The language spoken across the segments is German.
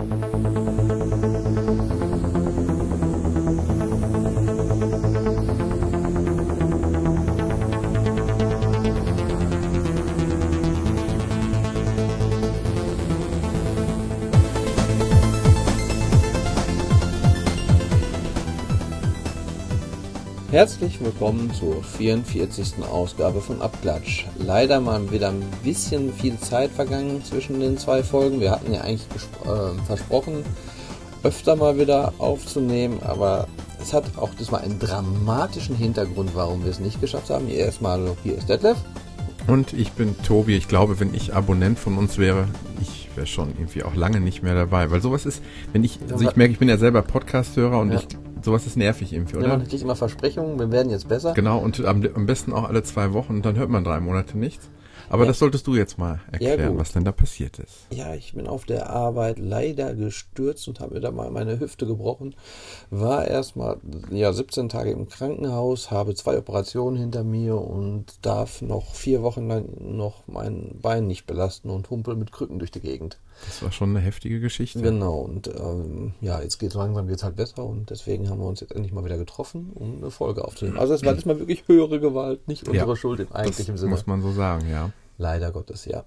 Thank you. Herzlich willkommen zur 44. Ausgabe von Abklatsch. Leider mal wieder ein bisschen viel Zeit vergangen zwischen den zwei Folgen. Wir hatten ja eigentlich äh, versprochen, öfter mal wieder aufzunehmen, aber es hat auch diesmal einen dramatischen Hintergrund, warum wir es nicht geschafft haben. Hier erstmal, hier ist Detlef. Und ich bin Tobi. Ich glaube, wenn ich Abonnent von uns wäre, ich wäre schon irgendwie auch lange nicht mehr dabei. Weil sowas ist, wenn ich, also ich merke, ich bin ja selber Podcast-Hörer und ja. ich sowas ist nervig irgendwie, oder? Ja, man kriegt immer Versprechungen, wir werden jetzt besser. Genau, und am, am besten auch alle zwei Wochen und dann hört man drei Monate nichts. Aber ja. das solltest du jetzt mal erklären, ja, was denn da passiert ist. Ja, ich bin auf der Arbeit leider gestürzt und habe mir da mal meine Hüfte gebrochen. War erstmal ja 17 Tage im Krankenhaus, habe zwei Operationen hinter mir und darf noch vier Wochen lang noch mein Bein nicht belasten und humpel mit Krücken durch die Gegend. Das war schon eine heftige Geschichte. Genau, und ähm, ja, jetzt geht es langsam geht's halt besser und deswegen haben wir uns jetzt endlich mal wieder getroffen, um eine Folge aufzunehmen. Also es war diesmal wirklich höhere Gewalt, nicht unsere ja, Schuld im eigentlichen das Sinne. Muss man so sagen, ja. Leider Gottes, ja.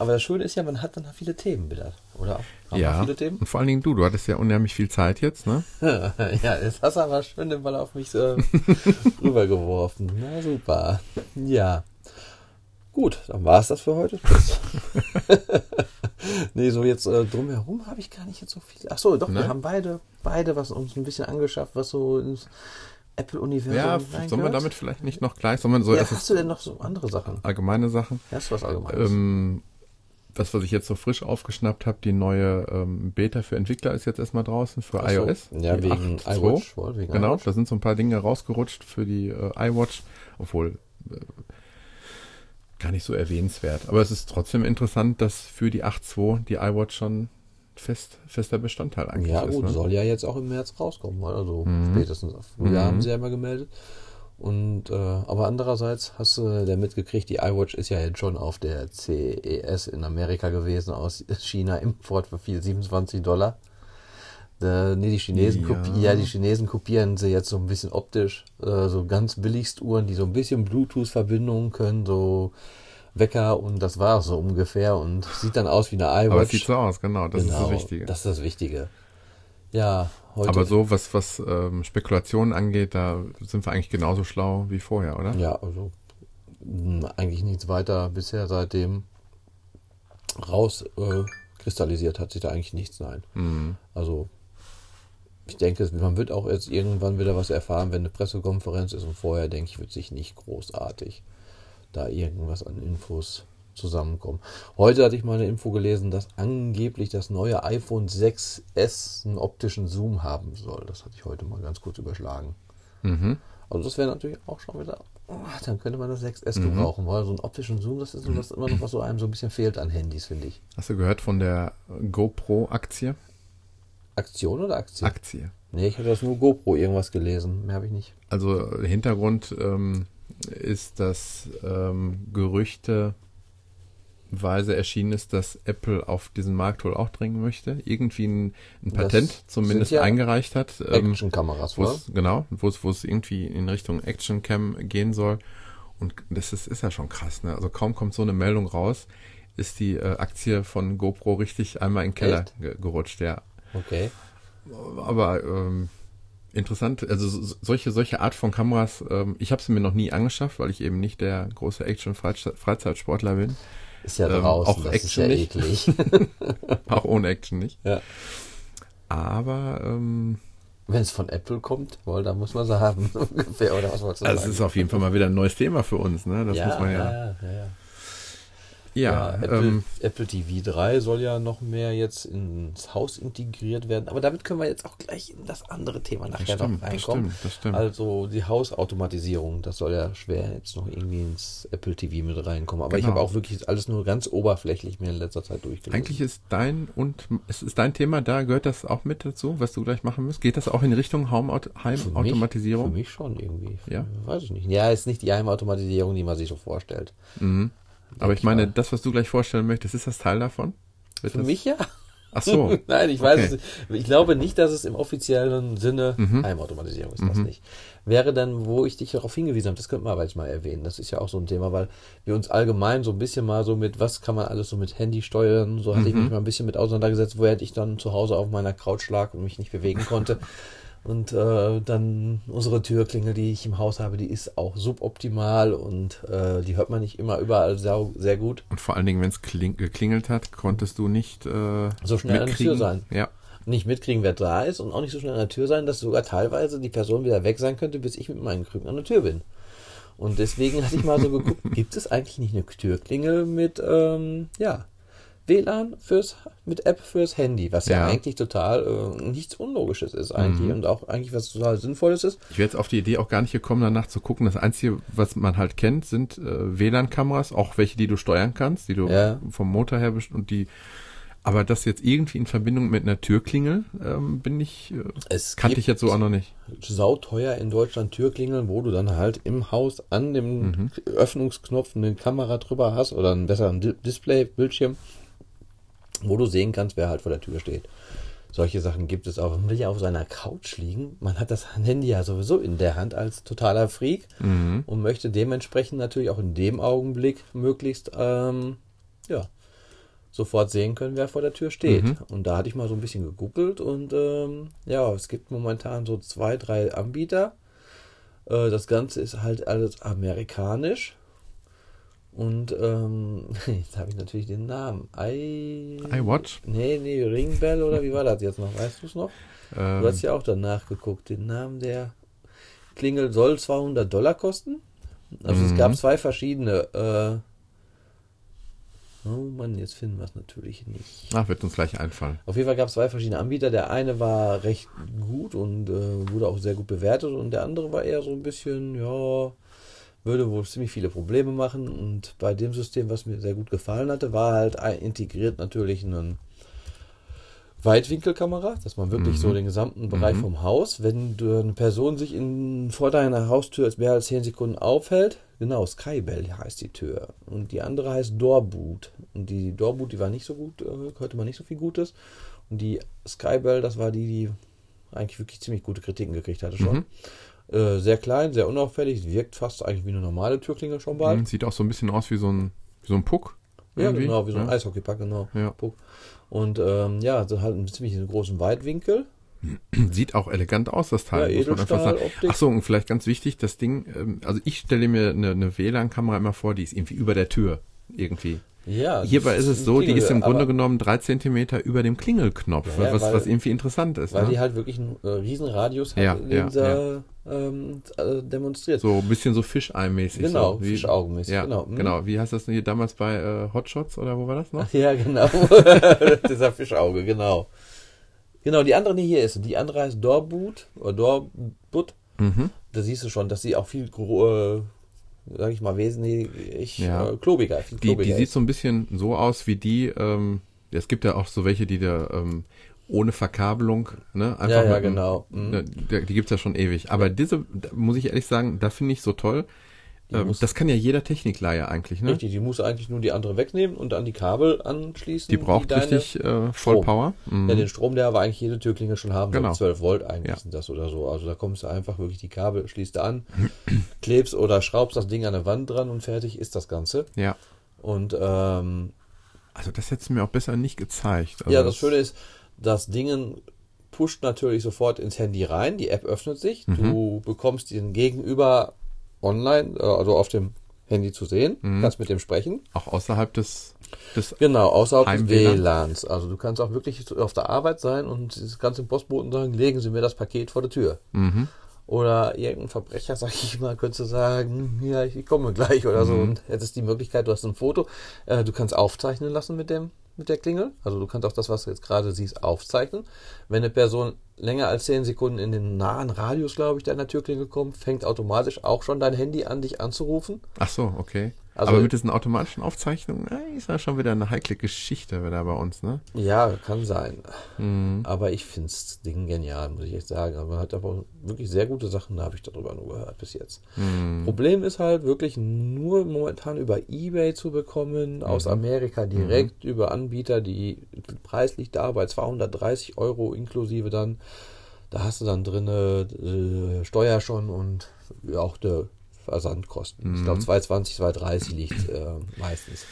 Aber das Schöne ist ja, man hat dann viele Themen wieder, oder? Haben ja, viele Themen? und vor allen Dingen du, du hattest ja unheimlich viel Zeit jetzt, ne? ja, jetzt hast du aber schön den Ball auf mich äh, rübergeworfen. Na super. Ja. Gut, dann war es das für heute. nee, so jetzt äh, drumherum habe ich gar nicht jetzt so viel. Ach so, doch, ne? wir haben beide, beide was uns ein bisschen angeschafft, was so ins Apple-Universum Ja, sollen wir damit vielleicht nicht noch gleich, wir so ja, hast du denn noch so andere Sachen? Allgemeine Sachen? Hast du was Allgemeines? Ähm, das, was ich jetzt so frisch aufgeschnappt habe, die neue ähm, Beta für Entwickler ist jetzt erstmal draußen für so. iOS. Ja, wegen 8, iWatch. Wegen genau, iWatch. da sind so ein paar Dinge rausgerutscht für die äh, iWatch, obwohl äh, gar nicht so erwähnenswert. Aber es ist trotzdem interessant, dass für die 8.2 die iWatch schon fest, fester Bestandteil eigentlich ja, ist. Ja gut, ne? soll ja jetzt auch im März rauskommen, also mhm. spätestens. Wir mhm. haben sie ja immer gemeldet. Und äh, aber andererseits hast du ja mitgekriegt, die iWatch ist ja jetzt schon auf der CES in Amerika gewesen aus China, Import für viel 27 Dollar. Äh, nee, die Chinesen, ja. Ja, die Chinesen kopieren sie jetzt so ein bisschen optisch. Äh, so ganz billigst Uhren, die so ein bisschen Bluetooth-Verbindungen können, so Wecker und das war so ungefähr und sieht dann aus wie eine iWatch. Aber es sieht so aus, genau, das genau, ist das genau, Wichtige. Das ist das Wichtige. Ja, heute. Aber so, was, was ähm, Spekulationen angeht, da sind wir eigentlich genauso schlau wie vorher, oder? Ja, also mh, hm, eigentlich nichts weiter bisher seitdem rauskristallisiert äh, hat sich da eigentlich nichts, nein. Mhm. Also ich denke, man wird auch jetzt irgendwann wieder was erfahren, wenn eine Pressekonferenz ist und vorher, denke ich, wird sich nicht großartig da irgendwas an Infos zusammenkommen. Heute hatte ich mal eine Info gelesen, dass angeblich das neue iPhone 6S einen optischen Zoom haben soll. Das hatte ich heute mal ganz kurz überschlagen. Mhm. Also das wäre natürlich auch schon wieder, oh, dann könnte man das 6S mhm. gebrauchen, weil so einen optischen Zoom, das ist so, das immer noch was so einem so ein bisschen fehlt an Handys, finde ich. Hast du gehört von der GoPro-Aktie? Aktion oder Aktie? Aktie. Nee, ich habe das nur GoPro irgendwas gelesen. Mehr habe ich nicht. Also Hintergrund ähm, ist, dass ähm, gerüchteweise erschienen ist, dass Apple auf diesen Markt wohl auch dringen möchte. Irgendwie ein, ein Patent das zumindest ja eingereicht hat. Ähm, Action-Kameras, Genau, wo es irgendwie in Richtung Action-Cam gehen soll. Und das ist, ist ja schon krass, ne? Also kaum kommt so eine Meldung raus, ist die äh, Aktie von GoPro richtig einmal in den Keller gerutscht, ja. Okay. Aber ähm, interessant, also solche, solche Art von Kameras, ähm, ich habe sie mir noch nie angeschafft, weil ich eben nicht der große Action-Freizeitsportler bin. Ist ja ähm, draußen, auch Action ja nicht. eklig. auch ohne Action nicht. Ja. Aber ähm, wenn es von Apple kommt, wohl, dann muss man sie haben, ungefähr, oder was wolltest du also sagen? Das ist auf jeden Fall mal wieder ein neues Thema für uns, ne? Das ja, muss man ja. ja, ja, ja. Ja, ja Apple, ähm, Apple, TV 3 soll ja noch mehr jetzt ins Haus integriert werden. Aber damit können wir jetzt auch gleich in das andere Thema nachher stimmt, noch reinkommen. Das stimmt, das stimmt. Also die Hausautomatisierung, das soll ja schwer jetzt noch irgendwie ins Apple TV mit reinkommen. Aber genau. ich habe auch wirklich alles nur ganz oberflächlich mir in letzter Zeit durchgelesen. Eigentlich ist dein und es ist dein Thema da, gehört das auch mit dazu, was du gleich machen musst? Geht das auch in Richtung Heimautomatisierung? Für, für, mich schon irgendwie. Ja. Weiß ich nicht. Ja, ist nicht die Heimautomatisierung, die man sich so vorstellt. Mhm. Aber ich meine, das, was du gleich vorstellen möchtest, ist das Teil davon? Wird Für mich ja. Ach so. Nein, ich weiß okay. es nicht. Ich glaube nicht, dass es im offiziellen Sinne, mhm. Heimautomatisierung ist mhm. das nicht, wäre dann, wo ich dich darauf hingewiesen habe, das könnte man aber jetzt mal erwähnen. Das ist ja auch so ein Thema, weil wir uns allgemein so ein bisschen mal so mit, was kann man alles so mit Handy steuern, so hatte mhm. ich mich mal ein bisschen mit auseinandergesetzt, wo hätte ich dann zu Hause auf meiner Couch lag und mich nicht bewegen konnte. Und äh, dann unsere Türklingel, die ich im Haus habe, die ist auch suboptimal und äh, die hört man nicht immer überall sehr, sehr gut. Und vor allen Dingen, wenn es geklingelt hat, konntest du nicht äh, so schnell mitkriegen. an der Tür sein. Ja. Nicht mitkriegen, wer da ist und auch nicht so schnell an der Tür sein, dass sogar teilweise die Person wieder weg sein könnte, bis ich mit meinen Krücken an der Tür bin. Und deswegen hatte ich mal so geguckt, gibt es eigentlich nicht eine Türklingel mit, ähm, ja, WLAN fürs, mit App fürs Handy, was ja, ja eigentlich total äh, nichts Unlogisches ist eigentlich mhm. und auch eigentlich was total Sinnvolles ist. Ich wäre jetzt auf die Idee auch gar nicht gekommen, danach zu gucken. Das Einzige, was man halt kennt, sind äh, WLAN-Kameras, auch welche, die du steuern kannst, die du ja. vom Motor her bist und die aber das jetzt irgendwie in Verbindung mit einer Türklingel, ähm, bin ich, äh, es kannte ich jetzt so auch noch nicht. Sauteuer in Deutschland Türklingeln, wo du dann halt im Haus an dem mhm. Öffnungsknopf eine Kamera drüber hast oder einen besseren Display, Bildschirm wo du sehen kannst, wer halt vor der Tür steht. Solche Sachen gibt es auch. Man will ja auf seiner Couch liegen. Man hat das Handy ja sowieso in der Hand als totaler Freak mhm. und möchte dementsprechend natürlich auch in dem Augenblick möglichst ähm, ja, sofort sehen können, wer vor der Tür steht. Mhm. Und da hatte ich mal so ein bisschen gegoogelt und ähm, ja, es gibt momentan so zwei, drei Anbieter. Äh, das Ganze ist halt alles amerikanisch. Und ähm, jetzt habe ich natürlich den Namen. I, iWatch? Nee, nee, Ringbell oder wie war das jetzt noch? Weißt du es noch? Ähm, du hast ja auch danach geguckt. Den Namen der Klingel soll 200 Dollar kosten. Also es gab mhm. zwei verschiedene. Äh, oh Mann, jetzt finden wir es natürlich nicht. Ach, wird uns gleich einfallen. Auf jeden Fall gab es zwei verschiedene Anbieter. Der eine war recht gut und äh, wurde auch sehr gut bewertet und der andere war eher so ein bisschen, ja würde wohl ziemlich viele Probleme machen. Und bei dem System, was mir sehr gut gefallen hatte, war halt integriert natürlich ein Weitwinkelkamera, dass man wirklich mhm. so den gesamten Bereich mhm. vom Haus, wenn eine Person sich in, vor deiner Haustür mehr als 10 Sekunden aufhält, genau, Skybell heißt die Tür. Und die andere heißt Doorboot. Und die Doorboot, die war nicht so gut, äh, hörte man nicht so viel Gutes. Und die Skybell, das war die, die eigentlich wirklich ziemlich gute Kritiken gekriegt hatte schon. Mhm. Äh, sehr klein, sehr unauffällig, wirkt fast eigentlich wie eine normale Türklingel schon bald. Mhm, sieht auch so ein bisschen aus wie so ein, wie so ein Puck. Irgendwie. Ja, genau, wie so ein ja. Eishockeypack, genau. Ja. Puck. Und ähm, ja, so halt einen ziemlich großen Weitwinkel. Sieht auch elegant aus, das Teil. Ja, muss man einfach sagen. Ach so, und vielleicht ganz wichtig, das Ding, ähm, also ich stelle mir eine, eine WLAN-Kamera immer vor, die ist irgendwie über der Tür. Irgendwie. Ja, Hierbei ist es so, die ist im Grunde genommen drei Zentimeter über dem Klingelknopf, ja, was, weil, was irgendwie interessant ist. Weil ne? die halt wirklich einen äh, riesen Radius hat, ja, in ja. Ähm, äh, demonstriert. So ein bisschen so Fischei-mäßig. Genau, so, Fischaugenmäßig. Ja, genau. Mhm. genau. Wie heißt das denn hier damals bei äh, Hotshots oder wo war das noch? Ach, ja, genau. Dieser Fischauge, genau. Genau, die andere, die hier ist, die andere heißt Dorboot oder Dorbut. Mhm. Da siehst du schon, dass sie auch viel äh, sage ich mal, wesentlich ja. äh, klobiger. Viel klobiger die, die sieht so ein bisschen so aus wie die, ähm, es gibt ja auch so welche, die da ähm, ohne Verkabelung, ne? Einfach ja, ja, mit, genau. Mhm. Ne, die, gibt's ja schon ewig. Aber diese, muss ich ehrlich sagen, da finde ich so toll, ähm, das kann ja jeder Technikleihe eigentlich, ne? Richtig, die muss eigentlich nur die andere wegnehmen und an die Kabel anschließen. Die braucht die richtig äh, Vollpower. Mhm. Ja, den Strom, der aber eigentlich jede Türklinge schon haben genau. 12 Volt eigentlich ja. sind das oder so. Also da kommst du einfach wirklich die Kabel, schließt du an, klebst oder schraubst das Ding an der Wand dran und fertig ist das Ganze. Ja. Und ähm, also das hättest du mir auch besser nicht gezeigt. Also ja, das Schöne ist, das Ding pusht natürlich sofort ins Handy rein, die App öffnet sich, mhm. du bekommst den Gegenüber online, äh, also auf dem Handy zu sehen, mhm. kannst mit dem sprechen. Auch außerhalb des, des Genau, außerhalb des WLANs. Also du kannst auch wirklich auf der Arbeit sein und das ganze Postboten sagen, legen Sie mir das Paket vor der Tür. Mhm. Oder irgendein Verbrecher, sag ich mal, könntest du sagen, ja, ich komme gleich oder so. Mhm. Und hättest die Möglichkeit, du hast ein Foto, äh, du kannst aufzeichnen lassen mit dem mit der Klingel. Also du kannst auch das, was du jetzt gerade siehst, aufzeichnen. Wenn eine Person länger als 10 Sekunden in den nahen Radius, glaube ich, deiner Türklingel kommt, fängt automatisch auch schon dein Handy an, dich anzurufen. Ach so, okay. Also, Aber mit diesen automatischen Aufzeichnungen, äh, ist ja schon wieder eine heikle Geschichte wieder bei uns, ne? ja, kann sein. Mhm. Aber ich finde das Ding genial, muss ich echt sagen. Aber man hat aber wirklich sehr gute Sachen, da habe ich darüber nur gehört bis jetzt. Mhm. Problem ist halt wirklich nur momentan über Ebay zu bekommen, aus Mhm. Amerika direkt über Anbieter, die Preis liegt da bei 230 Euro inklusive dann. Da hast du dann drinne äh, Steuer schon und auch der Versandkosten. Ich Mhm. glaube 220, 230 liegt äh, meistens.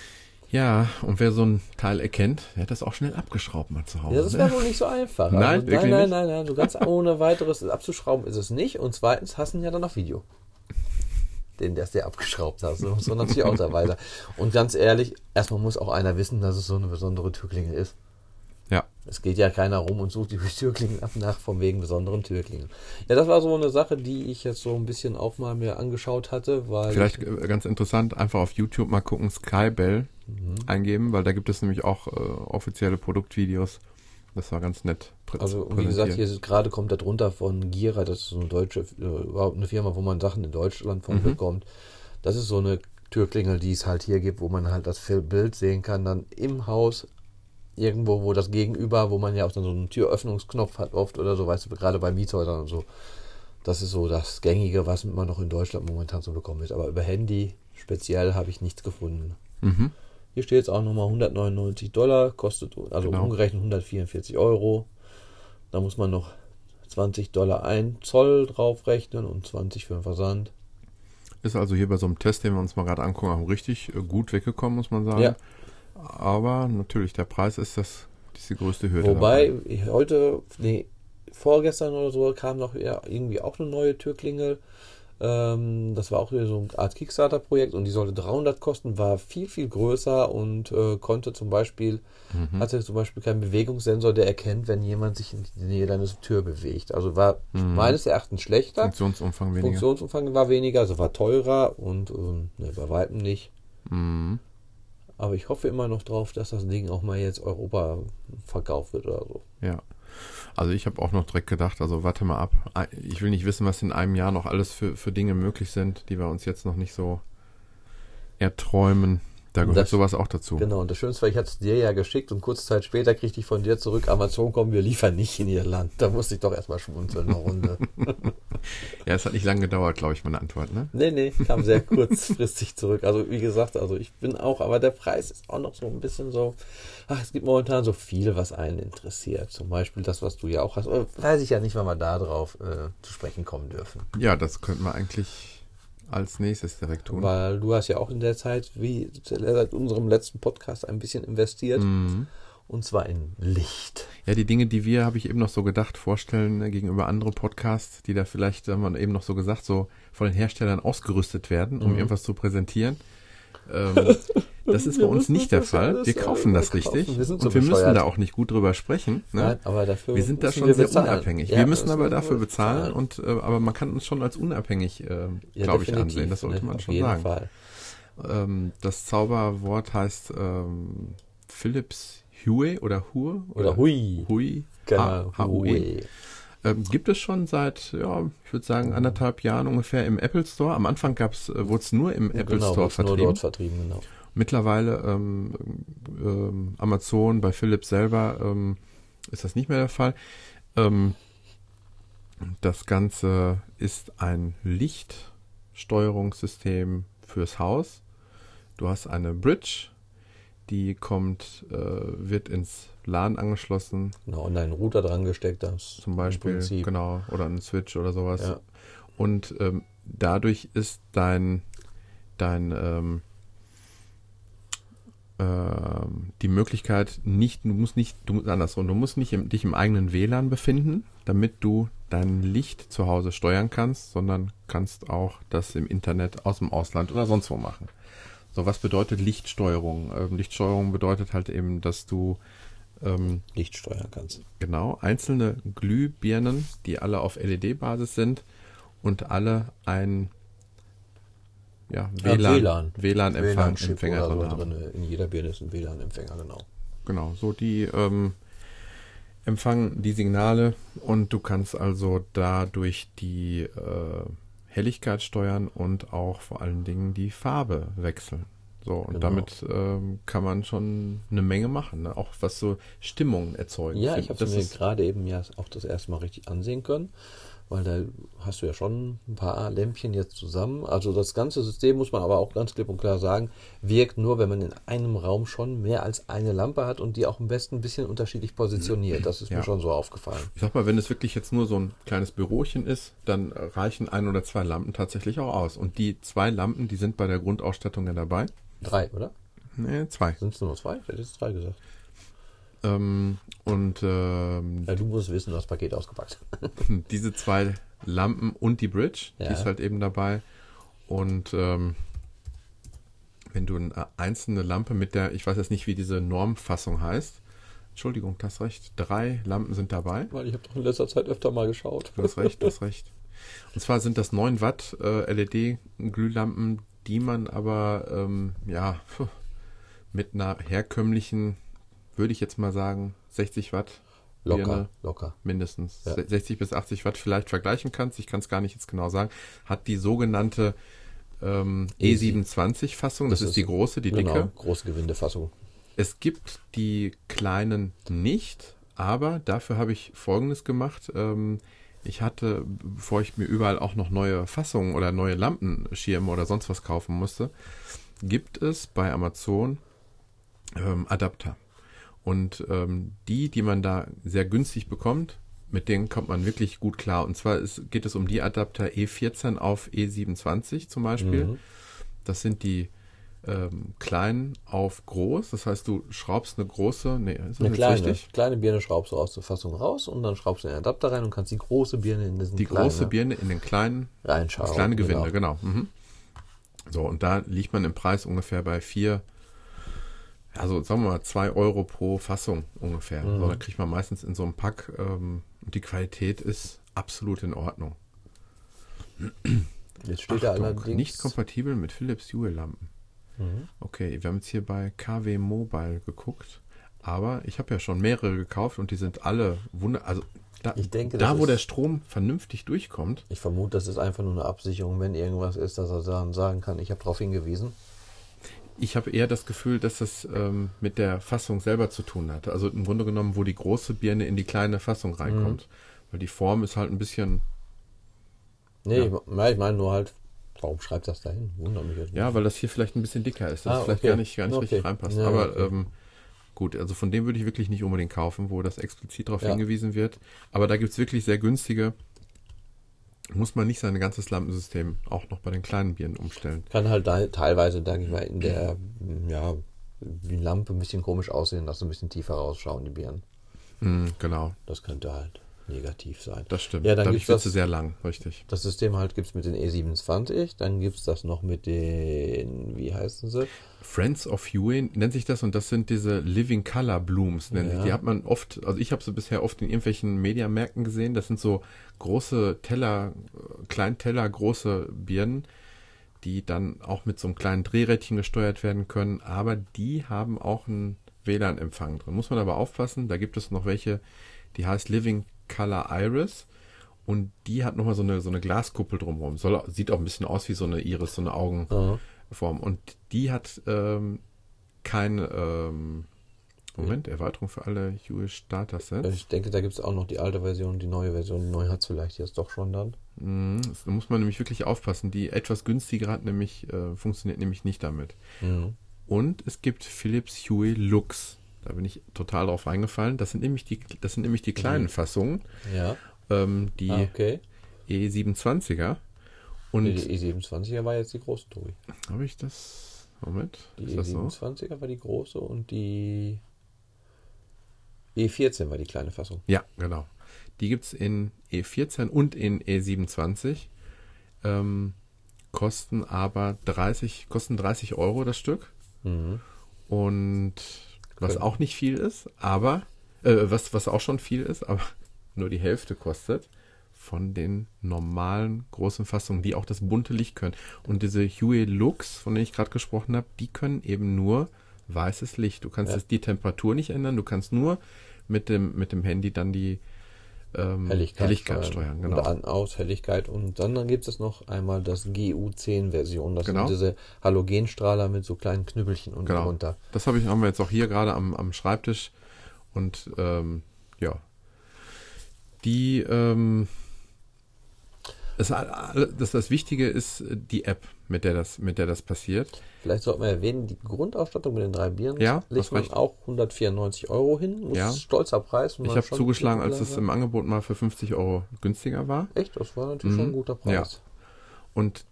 Ja, und wer so ein Teil erkennt, der hat das auch schnell abgeschraubt mal zu Hause. Ja, das ne? wäre wohl nicht so einfach. Nein, also, nein, nein, nein, nein. So ganz ohne weiteres abzuschrauben ist es nicht. Und zweitens hast du ja dann noch Video. Den, der es dir abgeschraubt hat. So, so natürlich auch da weiter. Und ganz ehrlich, erstmal muss auch einer wissen, dass es so eine besondere Türklingel ist. Ja. Es geht ja keiner rum und sucht die Türklingen ab nach von wegen besonderen Türklingen. Ja, das war so eine Sache, die ich jetzt so ein bisschen auch mal mir angeschaut hatte, weil Vielleicht ich, äh, ganz interessant, einfach auf YouTube mal gucken, Skybell Mhm. eingeben, weil da gibt es nämlich auch äh, offizielle Produktvideos. Das war ganz nett. Also wie gesagt, hier ist gerade kommt da drunter von Gira, das ist so eine deutsche, äh, überhaupt eine Firma, wo man Sachen in Deutschland von Mhm. bekommt. Das ist so eine Türklingel, die es halt hier gibt, wo man halt das Bild sehen kann, dann im Haus irgendwo, wo das Gegenüber, wo man ja auch dann so einen Türöffnungsknopf hat oft oder so, weißt du, gerade bei Miethäusern und so. Das ist so das Gängige, was man noch in Deutschland momentan so bekommen ist. Aber über Handy speziell habe ich nichts gefunden. Mhm. Hier steht jetzt auch nochmal 199 Dollar, kostet also Genau. umgerechnet 144 Euro. Da muss man noch 20 Dollar ein Zoll draufrechnen und 20 für den Versand. Ist also hier bei so einem Test, den wir uns mal gerade angucken, auch richtig äh, gut weggekommen, muss man sagen. Ja. Aber natürlich, der Preis ist das ist die größte Hürde. Wobei dabei. heute, nee, vorgestern oder so kam noch ja, irgendwie auch eine neue Türklingel. Ähm, das war auch wieder so eine Art Kickstarter-Projekt und die sollte 300 kosten, war viel, viel größer und äh, konnte zum Beispiel, Mhm. hatte zum Beispiel keinen Bewegungssensor, der erkennt, wenn jemand sich in die Nähe deines Tür bewegt. Also war Mhm. meines Erachtens schlechter. Funktionsumfang weniger. Funktionsumfang war weniger, also war teurer und ähm, ne, bei weitem nicht. Mhm. Aber ich hoffe immer noch drauf, dass das Ding auch mal jetzt Europa verkauft wird oder so. Ja. Also ich habe auch noch direkt gedacht, also warte mal ab. Ich will nicht wissen, was in einem Jahr noch alles für, für Dinge möglich sind, die wir uns jetzt noch nicht so erträumen. Da gehört Das- sowas auch dazu. Genau, und das Schönste war, ich hatte es dir ja geschickt und kurze Zeit später kriegte ich von dir zurück, Amazon kommen, wir liefern nicht in ihr Land. Da musste ich doch erstmal schmunzeln eine Runde. Ja, es hat nicht lange gedauert, glaube ich, meine Antwort, ne? nee, nee, kam sehr kurzfristig zurück. Also wie gesagt, also ich bin auch, aber der Preis ist auch noch so ein bisschen so, ach, es gibt momentan so viel, was einen interessiert. Zum Beispiel das, was du ja auch hast. Oder weiß ich ja nicht, wann wir da drauf äh, zu sprechen kommen dürfen. Ja, das könnten wir eigentlich als nächstes direkt tun. Weil du hast ja auch in der Zeit, wie seit unserem letzten Podcast, ein bisschen investiert. Mhm. Und zwar in Licht. Ja, die Dinge, die wir, habe ich eben noch so gedacht, vorstellen ne, gegenüber anderen Podcasts, die da vielleicht, haben wir eben noch so gesagt, so von den Herstellern ausgerüstet werden, um Mhm. irgendwas zu präsentieren. Ähm, das ist bei Wir uns müssen nicht der Fall. Wir kaufen das kaufen. richtig. Wir so und wir müssen bescheuert. da auch nicht gut drüber sprechen. Ne? Nein, aber dafür Wir sind da müssen schon wir sehr bezahlen. unabhängig. Ja, wir müssen aber müssen dafür wir bezahlen und äh, aber man kann uns schon als unabhängig, äh, Ja, glaube ich, ansehen. Das sollte ne? man schon sagen. Ähm, das Zauberwort heißt ähm, Philips Hue oder Hue Oder Hui. Hui. Genau. H-U-E. Ähm, gibt es schon seit, ja, ich würde sagen, anderthalb Jahren ungefähr im Apple Store. Am Anfang gab's, äh, wurde es nur im Apple genau, Store wird's nur vertrieben. dort vertrieben, genau. Mittlerweile ähm, ähm, Amazon, bei Philips selber ähm, ist das nicht mehr der Fall. Ähm, das Ganze ist ein Lichtsteuerungssystem fürs Haus. Du hast eine Bridge, die kommt, äh, wird ins LAN angeschlossen, Genau, und einen Router dran gesteckt hast. zum Beispiel, genau, oder einen Switch oder sowas. Ja. Und ähm, dadurch ist dein, dein ähm, ähm, die Möglichkeit nicht, du musst nicht, du musst andersrum, du musst nicht im, dich im eigenen WLAN befinden, damit du dein Licht zu Hause steuern kannst, sondern kannst auch das im Internet aus dem Ausland oder sonst wo machen. So, was bedeutet Lichtsteuerung? Ähm, Lichtsteuerung bedeutet halt eben, dass du ähm, Licht steuern kannst. Genau, einzelne Glühbirnen, die alle auf LED-Basis sind und alle ein ja, Ja, WLAN, WLAN. Empfänger drin so haben. drin. In jeder Birne ist ein WLAN-Empfänger, genau. Genau, so die ähm, empfangen die Signale und du kannst also dadurch die äh, Helligkeit steuern und auch vor allen Dingen die Farbe wechseln. So, und Genau. damit ähm, kann man schon eine Menge machen, ne? auch was so Stimmungen erzeugen. Ja, ich habe es mir gerade eben ja auch das erste Mal richtig ansehen können, weil da hast du ja schon ein paar Lämpchen jetzt zusammen. Also das ganze System, muss man aber auch ganz klipp und klar sagen, wirkt nur, wenn man in einem Raum schon mehr als eine Lampe hat und die auch am besten ein bisschen unterschiedlich positioniert. Das ist Ja. mir schon so aufgefallen. Ich sag mal, wenn es wirklich jetzt nur so ein kleines Bürochen ist, dann reichen ein oder zwei Lampen tatsächlich auch aus. Und die zwei Lampen, die sind bei der Grundausstattung ja dabei. Drei, oder? Nee, zwei. Sind es nur zwei? Ich hätte jetzt drei gesagt. Ähm, und ähm, Ja, du musst wissen, du hast das Paket ausgepackt. diese zwei Lampen und die Bridge, Ja. die ist halt eben dabei. Und ähm, wenn du eine einzelne Lampe mit der, ich weiß jetzt nicht, wie diese Normfassung heißt. Entschuldigung, du hast recht. Drei Lampen sind dabei. Weil ich habe doch in letzter Zeit öfter mal geschaut. Du hast recht, du hast recht. Und zwar sind das 9 Watt äh, LED-Glühlampen, die man aber ähm, ja mit einer herkömmlichen, würde ich jetzt mal sagen, 60 Watt Locker, Birne locker. mindestens Ja. 60 bis 80 Watt vielleicht vergleichen kannst. Ich kann es gar nicht jetzt genau sagen. Hat die sogenannte ähm, E27-Fassung, das, ist die große, die genau, dicke. große Gewindefassung. Es gibt die kleinen nicht, aber dafür habe ich Folgendes gemacht. Ähm, ich hatte, bevor ich mir überall auch noch neue Fassungen oder neue Lampenschirme oder sonst was kaufen musste, gibt es bei Amazon ähm, Adapter. Und ähm, die, die man da sehr günstig bekommt, mit denen kommt man wirklich gut klar. Und zwar ist, geht es um die Adapter E14 auf E27 zum Beispiel. Mhm. Das sind die ähm, kleinen auf groß. Das heißt, du schraubst eine große, nee, ist das Eine jetzt kleine, richtig? kleine Birne schraubst du aus der Fassung raus und dann schraubst du den Adapter rein und kannst die große Birne in diesen Die große Birne in den kleinen, reinschauen. das kleine Gewinde, genau. Mhm. So, und da liegt man im Preis ungefähr bei vier, also sagen wir mal zwei Euro pro Fassung ungefähr. Mhm. So, da kriegt man meistens in so einem Pack ähm, und die Qualität ist absolut in Ordnung. Jetzt steht da Achtung, allerdings nicht kompatibel mit Philips Hue Lampen. Mhm. Okay, wir haben jetzt hier bei KW Mobile geguckt, aber ich habe ja schon mehrere gekauft und die sind alle wunder, also da, Ich denke, da wo ist- der Strom vernünftig durchkommt, Ich vermute, das ist einfach nur eine Absicherung, wenn irgendwas ist, dass er dann sagen kann, ich habe darauf hingewiesen. ich habe eher das Gefühl, dass das ähm, mit der Fassung selber zu tun hat. Also im Grunde genommen, wo die große Birne in die kleine Fassung reinkommt. Mhm. Weil die Form ist halt ein bisschen, Nee, Ja. ich, ja, ich meine nur halt, warum schreibt das dahin? Wundert mich jetzt. ja, weil das hier vielleicht ein bisschen dicker ist, dass Ah, es vielleicht okay. gar nicht, gar nicht Okay. richtig reinpasst. Ja, Aber okay. ähm, gut, also von dem würde ich wirklich nicht unbedingt kaufen, wo das explizit darauf Ja. hingewiesen wird. Aber da gibt's wirklich sehr günstige. Muss man nicht sein ganzes Lampensystem auch noch bei den kleinen Birnen umstellen. Kann halt da, teilweise, denke ich mal, in der, ja, die Lampe ein bisschen komisch aussehen, dass sie ein bisschen tiefer rausschauen, die Birnen. Hm, genau, Das könnte halt negativ sein. das stimmt. Ja, dann Dadurch gibt's wird das- sie sehr lang, richtig. Das System halt gibt es mit den E27, dann gibt es das noch mit den, wie heißen sie? Friends of Hue nennt sich das und das sind diese Living Color Blooms. Nennen Ja. sich. Die hat man oft, also ich habe sie bisher oft in irgendwelchen Mediamärkten gesehen. Das sind so große Teller, äh, Kleinteller, große Birnen, die dann auch mit so einem kleinen Drehrädchen gesteuert werden können. Aber die haben auch einen WLAN-Empfang drin. Muss man aber aufpassen. Da gibt es noch welche, die heißt Living Color Iris. Und die hat nochmal so eine, so eine Glaskuppel drumherum. Soll, sieht auch ein bisschen aus wie so eine Iris, so eine Augen. Aha. Form. Und die hat ähm, keine ähm, Moment, Erweiterung für alle Hue Starter Sets. Ich denke, da gibt es auch noch die alte Version, die neue Version. Die neue hat es vielleicht jetzt doch schon dann. Mhm, Da muss man nämlich wirklich aufpassen. Die etwas günstigere hat nämlich, äh, funktioniert nämlich nicht damit. Mhm. Und es gibt Philips Hue Lux. Da bin ich total drauf eingefallen. Das sind nämlich die, das sind nämlich die kleinen Mhm. Fassungen, Ja, ähm, die ah, okay. E27er. Und Nee, die E27er war jetzt die große, Tobi. habe ich das? Moment, Die ist das so? E27er war die große und die E14 war die kleine Fassung. Ja, genau. Die gibt's in E14 und in E27. Ähm, kosten aber 30, kosten 30 Euro das Stück. Mhm. Und was Können. auch nicht viel ist, aber, äh, was, was auch schon viel ist, aber nur die Hälfte kostet von den normalen großen Fassungen, die auch das bunte Licht können. Und diese Hue Lux, von denen ich gerade gesprochen habe, die können eben nur weißes Licht. Du kannst Ja. die Temperatur nicht ändern, du kannst nur mit dem, mit dem Handy dann die ähm, Helligkeit, Helligkeit steuern. Genau. Und an, aus, Helligkeit. Und dann, dann gibt es noch einmal das GU10-Version. Das Genau. sind diese Halogenstrahler mit so kleinen Knüppelchen unten Genau. drunter. Das habe ich, haben wir jetzt auch hier gerade am, am Schreibtisch. Und ähm, ja, die, ähm, das, das, das Wichtige ist äh, die App, mit der das, mit der das passiert. Vielleicht sollten wir erwähnen, die Grundausstattung mit den drei Bieren Ja, legt man auch 194 Euro hin. Ja. Stolzer Preis. Ich habe zugeschlagen, als es im Angebot mal für 50 Euro günstiger war. Echt, das war natürlich schon ein Mhm. guter Preis. Und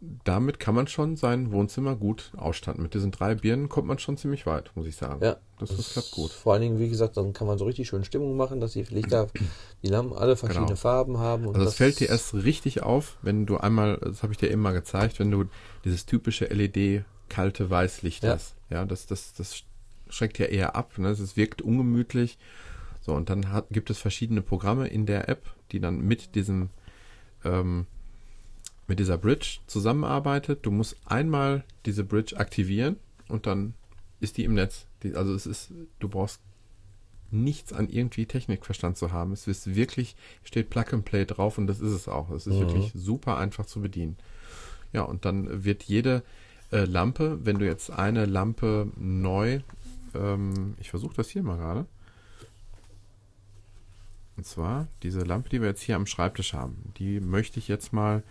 damit kann man schon sein Wohnzimmer gut ausstatten. Mit diesen drei Birnen kommt man schon ziemlich weit, muss ich sagen. Ja, Das, das klappt gut. Vor allen Dingen, wie gesagt, dann kann man so richtig schön Stimmung machen, dass die Lichter, die Lampen alle verschiedene Genau. Farben haben. Und Also es das fällt dir erst richtig auf, wenn du einmal, das habe ich dir eben mal gezeigt, wenn du dieses typische LED kalte Weißlicht Ja. hast. Ja, das, das, das schreckt ja eher ab. Ne? Es wirkt ungemütlich. So, und dann hat, gibt es verschiedene Programme in der App, die dann mit diesem ähm, mit dieser Bridge zusammenarbeitet. Du musst einmal diese Bridge aktivieren und dann ist die im Netz. Die, also es ist, du brauchst nichts an irgendwie Technikverstand zu haben. Es ist wirklich, steht Plug and Play drauf und das ist es auch. Es ist Mhm. wirklich super einfach zu bedienen. Ja, und dann wird jede äh, Lampe, wenn du jetzt eine Lampe neu, ähm, ich versuche das hier mal gerade. Und zwar diese Lampe, die wir jetzt hier am Schreibtisch haben, die möchte ich jetzt mal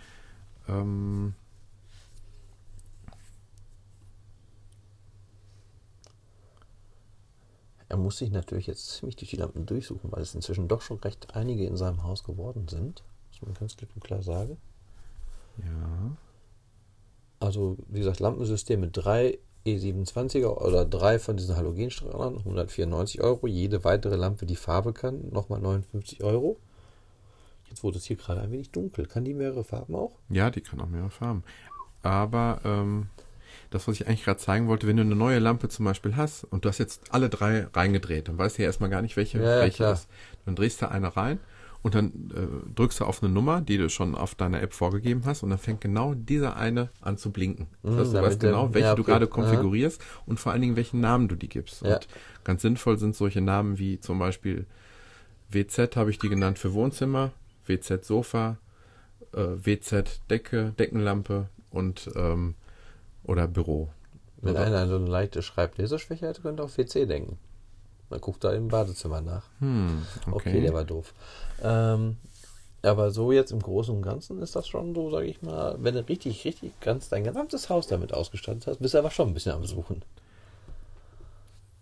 ähm, Er muss sich natürlich jetzt ziemlich durch die Lampen durchsuchen, weil es inzwischen doch schon recht einige in seinem Haus geworden sind. Muss man ganz klipp und klar sagen. ja, Also, wie gesagt, Lampensystem mit drei E27er oder drei von diesen Halogenstrahlern, 194 Euro. Jede weitere Lampe, die Farbe kann, nochmal 59 Euro. Jetzt wurde es hier gerade ein wenig dunkel. Kann die mehrere Farben auch? Ja, die kann auch mehrere Farben. Aber ähm, das, was ich eigentlich gerade zeigen wollte, wenn du eine neue Lampe zum Beispiel hast und du hast jetzt alle drei reingedreht, dann weißt du ja erstmal gar nicht, welche, Ja, welche klar. ist. Dann drehst du eine rein und dann äh, drückst du auf eine Nummer, die du schon auf deiner App vorgegeben hast und dann fängt genau dieser eine an zu blinken. Das Mhm, heißt, du weißt genau, welche ja, du gerade Aha. konfigurierst und vor allen Dingen, welchen Namen du die gibst. Ja. Und ganz sinnvoll sind solche Namen wie zum Beispiel WZ habe ich die genannt für Wohnzimmer, WZ Sofa, äh, WZ Decke, Deckenlampe und ähm, oder Büro. Wenn Oder- einer so eine leichte Schreibleserschwäche hat, könnte er auf WC denken. Man guckt da im Badezimmer nach. Hm, Okay, okay. der war doof. Ähm, aber so jetzt im Großen und Ganzen ist das schon so, sage ich mal, wenn du richtig, richtig ganz dein gesamtes Haus damit ausgestattet hast, bist du aber schon ein bisschen am Suchen.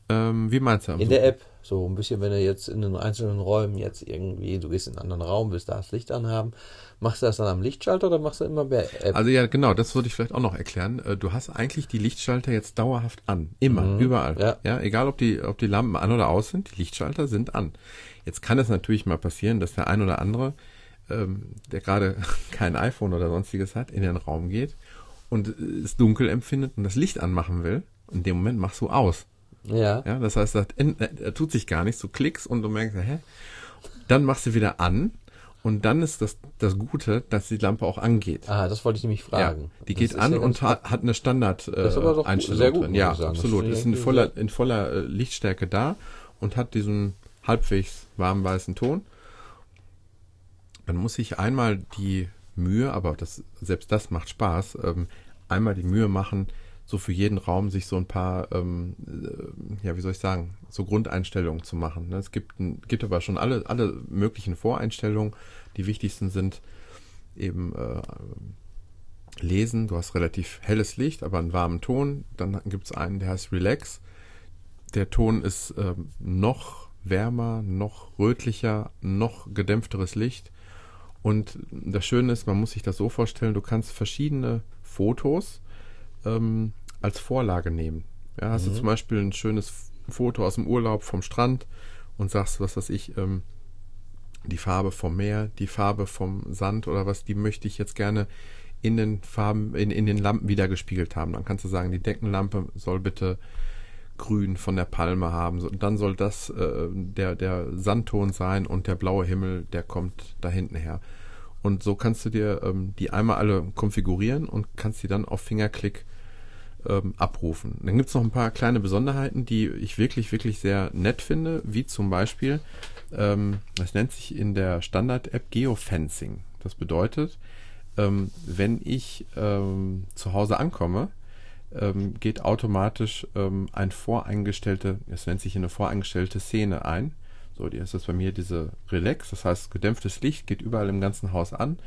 Ähm, wie meinst du? In der? App, so ein bisschen, wenn du jetzt in den einzelnen Räumen jetzt irgendwie, du gehst in einen anderen Raum, willst da das Licht anhaben, machst du das dann am Lichtschalter oder machst du immer bei App? Also ja, genau, das würde ich vielleicht auch noch erklären. Äh, Du hast eigentlich die Lichtschalter jetzt dauerhaft an. Immer, Mhm, überall. ja. Ja. egal ob die, ob die Lampen an oder aus sind, die Lichtschalter sind an. Jetzt kann es natürlich mal passieren, dass der ein oder andere, ähm, der gerade kein iPhone oder sonstiges hat, in den Raum geht und es dunkel empfindet und das Licht anmachen will. In dem Moment machst du aus. Ja. Ja, das heißt, da da tut sich gar nichts. Du klickst und du merkst, hä? Dann machst du wieder an und dann ist das, das Gute, dass die Lampe auch angeht. Ah, das wollte ich nämlich fragen. Ja, die Das geht an ja und hat, hat eine Standard äh, Einstellung gut, drin. Ja. Das absolut. Ist in voller, in voller äh, Lichtstärke da und hat diesen halbwegs warm weißen Ton. Dann muss ich einmal die Mühe, aber das, selbst das macht Spaß, ähm, einmal die Mühe machen, so für jeden Raum sich so ein paar, ähm, äh, ja, wie soll ich sagen, so Grundeinstellungen zu machen. ne? Es gibt, gibt aber schon alle, alle möglichen Voreinstellungen. Die wichtigsten sind eben äh, lesen. Du hast relativ helles Licht, aber einen warmen Ton. Dann gibt es einen, der heißt Relax. Der Ton ist ähm, noch wärmer, noch rötlicher, noch gedämpfteres Licht. Und das Schöne ist, man muss sich das so vorstellen, du kannst verschiedene Fotos ähm, als Vorlage nehmen. Ja, hast du zum Beispiel ein schönes Foto aus dem Urlaub vom Strand und sagst, was weiß ich, ähm, die Farbe vom Meer, die Farbe vom Sand oder was, die möchte ich jetzt gerne in den Farben, in, in den Lampen wiedergespiegelt haben. Dann kannst du sagen, die Deckenlampe soll bitte grün von der Palme haben. So, dann soll das äh, der, der Sandton sein und der blaue Himmel, der kommt da hinten her. Und so kannst du dir ähm, die einmal alle konfigurieren und kannst die dann auf Fingerklick ähm, abrufen. Dann gibt's noch ein paar kleine Besonderheiten, die ich wirklich, wirklich sehr nett finde, wie zum Beispiel, ähm, das nennt sich in der Standard-App Geofencing. Das bedeutet, ähm, wenn ich ähm, zu Hause ankomme, ähm, geht automatisch ähm, ein voreingestellte, es nennt sich eine voreingestellte Szene ein. So, die ist das bei mir diese Relax, das heißt gedämpftes Licht geht überall im ganzen Haus an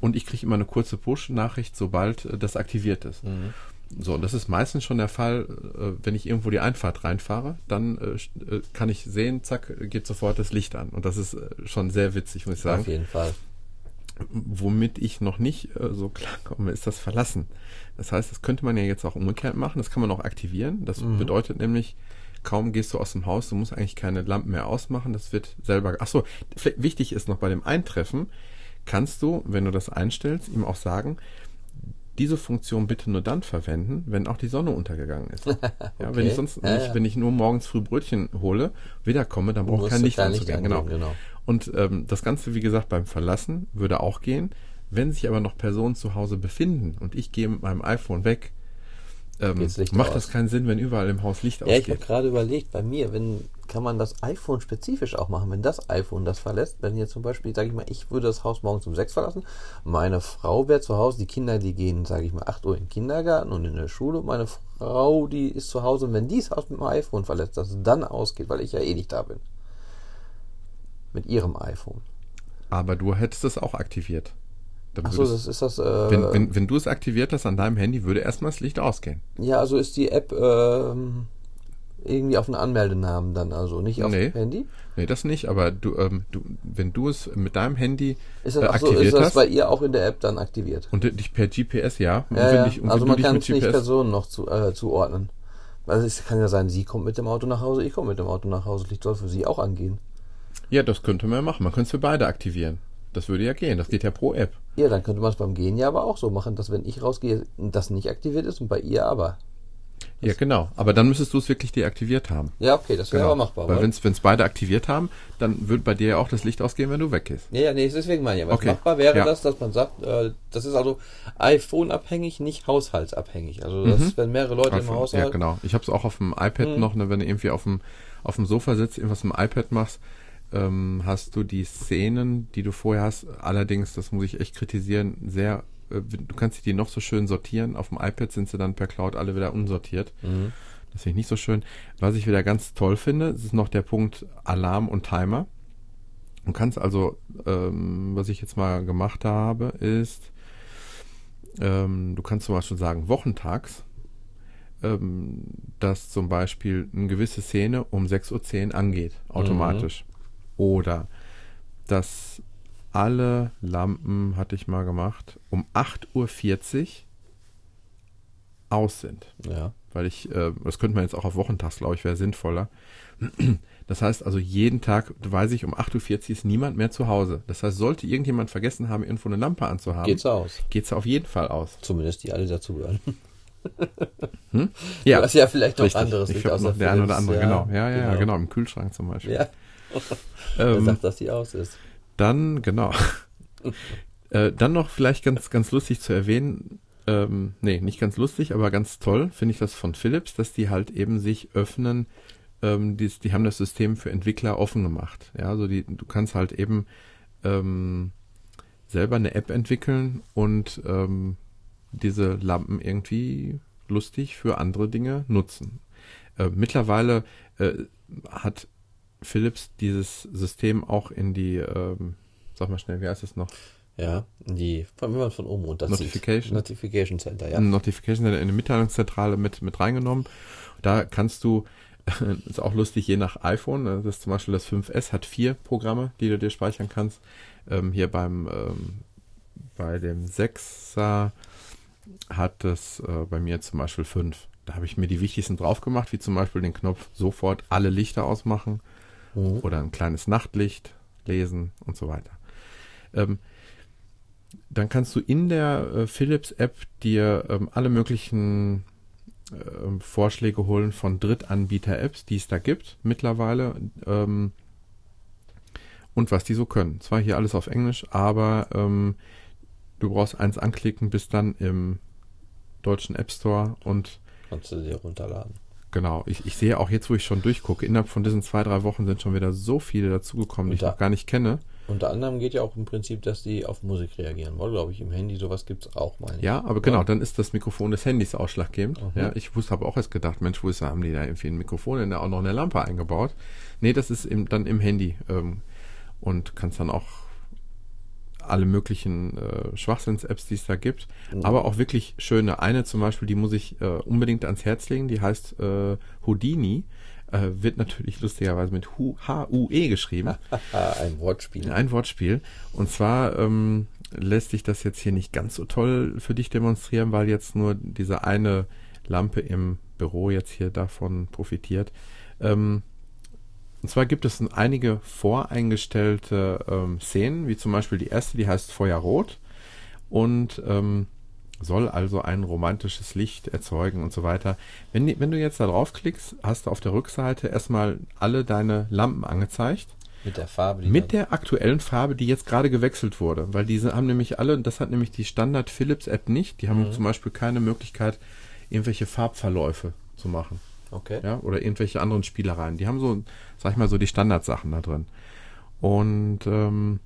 und ich kriege immer eine kurze Push-Nachricht, sobald äh, das aktiviert ist. Mhm. So, und das ist meistens schon der Fall, äh, wenn ich irgendwo die Einfahrt reinfahre, dann äh, äh kann ich sehen, zack, geht sofort das Licht an. Und das ist schon sehr witzig, muss ich sagen. Auf jeden Fall. Womit ich noch nicht so klarkomme, ist das Verlassen. Das heißt, das könnte man ja jetzt auch umgekehrt machen. Das kann man auch aktivieren. Das mhm. bedeutet nämlich, kaum gehst du aus dem Haus, du musst eigentlich keine Lampen mehr ausmachen. Das wird selber. Achso, wichtig ist noch bei dem Eintreffen, kannst du, wenn du das einstellst, ihm auch sagen, diese Funktion bitte nur dann verwenden, wenn auch die Sonne untergegangen ist. okay. ja, wenn ich sonst ja, nicht, wenn ich nur morgens früh Brötchen hole, wiederkomme, dann braucht kein Licht anzugehen. Genau. genau. Und ähm, das Ganze, wie gesagt, beim Verlassen würde auch gehen. Wenn sich aber noch Personen zu Hause befinden und ich gehe mit meinem iPhone weg, ähm, macht aus. das keinen Sinn, wenn überall im Haus Licht ja, ausgeht. Ja, ich habe gerade überlegt, bei mir, wenn kann man das iPhone spezifisch auch machen, wenn das iPhone das verlässt, wenn hier zum Beispiel, sage ich mal, ich würde das Haus morgens um sechs verlassen, meine Frau wäre zu Hause, die Kinder, die gehen, sage ich mal, acht Uhr in den Kindergarten und in der Schule, meine Frau, die ist zu Hause und wenn die das Haus mit dem iPhone verlässt, dass es dann ausgeht, weil ich ja eh nicht da bin. Mit ihrem iPhone. Aber du hättest es auch aktiviert. Achso, das ist das. Äh, wenn, wenn, wenn du es aktiviert hast an deinem Handy, würde erstmal das Licht ausgehen. Ja, also ist die App ähm, irgendwie auf einen Anmeldenamen dann, also nicht auf nee, dem Handy? Nee, das nicht, aber du, ähm, du, wenn du es mit deinem Handy ist das, äh, aktiviert so, ist das hast, bei ihr auch in der App dann aktiviert? Und dich per GPS, ja. ja, ja. Dich, also man kann es nicht Personen noch zu, äh, zuordnen. Also es kann ja sein, sie kommt mit dem Auto nach Hause, ich komme mit dem Auto nach Hause. Das Licht soll für sie auch angehen. Ja, das könnte man ja machen. Man könnte es für beide aktivieren. Das würde ja gehen. Das geht ja pro App. Ja, dann könnte man es beim Gehen ja aber auch so machen, dass wenn ich rausgehe, das nicht aktiviert ist und bei ihr aber. Ja, genau. Aber dann müsstest du es wirklich deaktiviert haben. Ja, okay, das wäre genau. aber machbar. Weil wenn es beide aktiviert haben, dann wird bei dir ja auch das Licht ausgehen, wenn du weggehst. Ja, ja, nee, deswegen meine ich. Aber okay. machbar wäre ja. das, dass man sagt, äh, das ist also iPhone-abhängig, nicht haushaltsabhängig. Also das, mhm. wenn mehrere Leute iPhone, im Haushalt... Ja, genau. Ich habe es auch auf dem iPad mhm. noch, ne, wenn du irgendwie auf dem, auf dem Sofa sitzt, irgendwas im iPad machst, ähm, hast du die Szenen, die du vorher hast. Allerdings, das muss ich echt kritisieren, sehr, äh, du kannst die noch so schön sortieren. Auf dem iPad sind sie dann per Cloud alle wieder unsortiert. Mhm. Das finde ich nicht so schön. Was ich wieder ganz toll finde, ist noch der Punkt Alarm und Timer. Du kannst also, ähm, was ich jetzt mal gemacht habe, ist, ähm, du kannst zum Beispiel sagen, wochentags, ähm, dass zum Beispiel eine gewisse Szene um 6.10 Uhr angeht, automatisch. Mhm. Oder dass alle Lampen, hatte ich mal gemacht, um 8.40 Uhr aus sind. Ja. Weil ich, äh, das könnte man jetzt auch auf Wochentags, glaube ich, wäre sinnvoller. Das heißt also, jeden Tag, weiß ich, um 8.40 Uhr ist niemand mehr zu Hause. Das heißt, sollte irgendjemand vergessen haben, irgendwo eine Lampe anzuhaben, geht's aus. Geht's auf jeden Fall aus. Zumindest die alle dazugehören. Hm? Ja. Du hast ja vielleicht noch Richtig. anderes Licht außer Der eine oder andere, ja, genau. Ja, ja, genau. genau. Im Kühlschrank zum Beispiel. Ja. er ähm, sagt, dass die aus ist. Dann, genau. äh, dann noch vielleicht ganz, ganz lustig zu erwähnen, ähm, nee, nicht ganz lustig, aber ganz toll finde ich das von Philips, dass die halt eben sich öffnen, ähm, die, die haben das System für Entwickler offen gemacht. Ja, also die, du kannst halt eben ähm, selber eine App entwickeln und ähm, diese Lampen irgendwie lustig für andere Dinge nutzen. Äh, mittlerweile äh, hat Philips dieses System auch in die, ähm, sag mal schnell, wie heißt es noch? Ja, in die, wenn man von oben runter Notification. Notification Center, ja. Notification Center in eine Mitteilungszentrale mit, mit reingenommen. Da kannst du, ist auch lustig, je nach iPhone, ne, das ist zum Beispiel das 5S hat vier Programme, die du dir speichern kannst. Ähm, hier beim, ähm, bei dem 6er hat es äh, bei mir zum Beispiel fünf. Da habe ich mir die wichtigsten drauf gemacht, wie zum Beispiel den Knopf sofort alle Lichter ausmachen mhm. oder ein kleines Nachtlicht lesen und so weiter. Ähm, dann kannst du in der äh, Philips-App dir ähm, alle möglichen äh, Vorschläge holen von Drittanbieter-Apps, die es da gibt mittlerweile. Ähm, und was die so können. Zwar hier alles auf Englisch, aber ähm, du brauchst eins anklicken, bist dann im deutschen App Store und Kannst du dir runterladen. Genau, ich, ich sehe auch jetzt, wo ich schon durchgucke, innerhalb von diesen zwei, drei Wochen sind schon wieder so viele dazugekommen, die ich da- noch gar nicht kenne. Unter anderem geht ja auch im Prinzip, dass die auf Musik reagieren wollen, glaube ich. Im Handy sowas gibt's auch, meine ich. Ja, aber genau, dann ist das Mikrofon des Handys ausschlaggebend. Mhm. Ja, ich wusste, habe auch erst gedacht, Mensch, wo ist, haben die da irgendwie ein Mikrofon und da auch noch eine Lampe eingebaut? Nee, das ist im, dann im Handy ähm, und kannst dann auch alle möglichen äh, Schwachsinns-Apps, die es da gibt, Mhm. aber auch wirklich schöne. Eine zum Beispiel, die muss ich äh, unbedingt ans Herz legen, die heißt äh, Houdini, äh, wird natürlich lustigerweise mit Hu- H-U-E geschrieben. Ein Wortspiel. Ein Wortspiel. Und zwar ähm, lässt sich das jetzt hier nicht ganz so toll für dich demonstrieren, weil jetzt nur diese eine Lampe im Büro jetzt hier davon profitiert. Ähm, und zwar gibt es einige voreingestellte ähm, Szenen, wie zum Beispiel die erste, die heißt Feuerrot und ähm, soll also ein romantisches Licht erzeugen und so weiter. Wenn, wenn du jetzt da draufklickst, hast du auf der Rückseite erstmal alle deine Lampen angezeigt. Mit der Farbe, die Mit der aktuellen Farbe, die jetzt gerade gewechselt wurde. Weil diese haben nämlich alle, das hat nämlich die Standard Philips App nicht, die haben zum Beispiel keine Möglichkeit, irgendwelche Farbverläufe zu machen. Okay. Ja, oder irgendwelche anderen Spielereien. Die haben so, sag ich mal, so die Standardsachen da drin. Und ähm,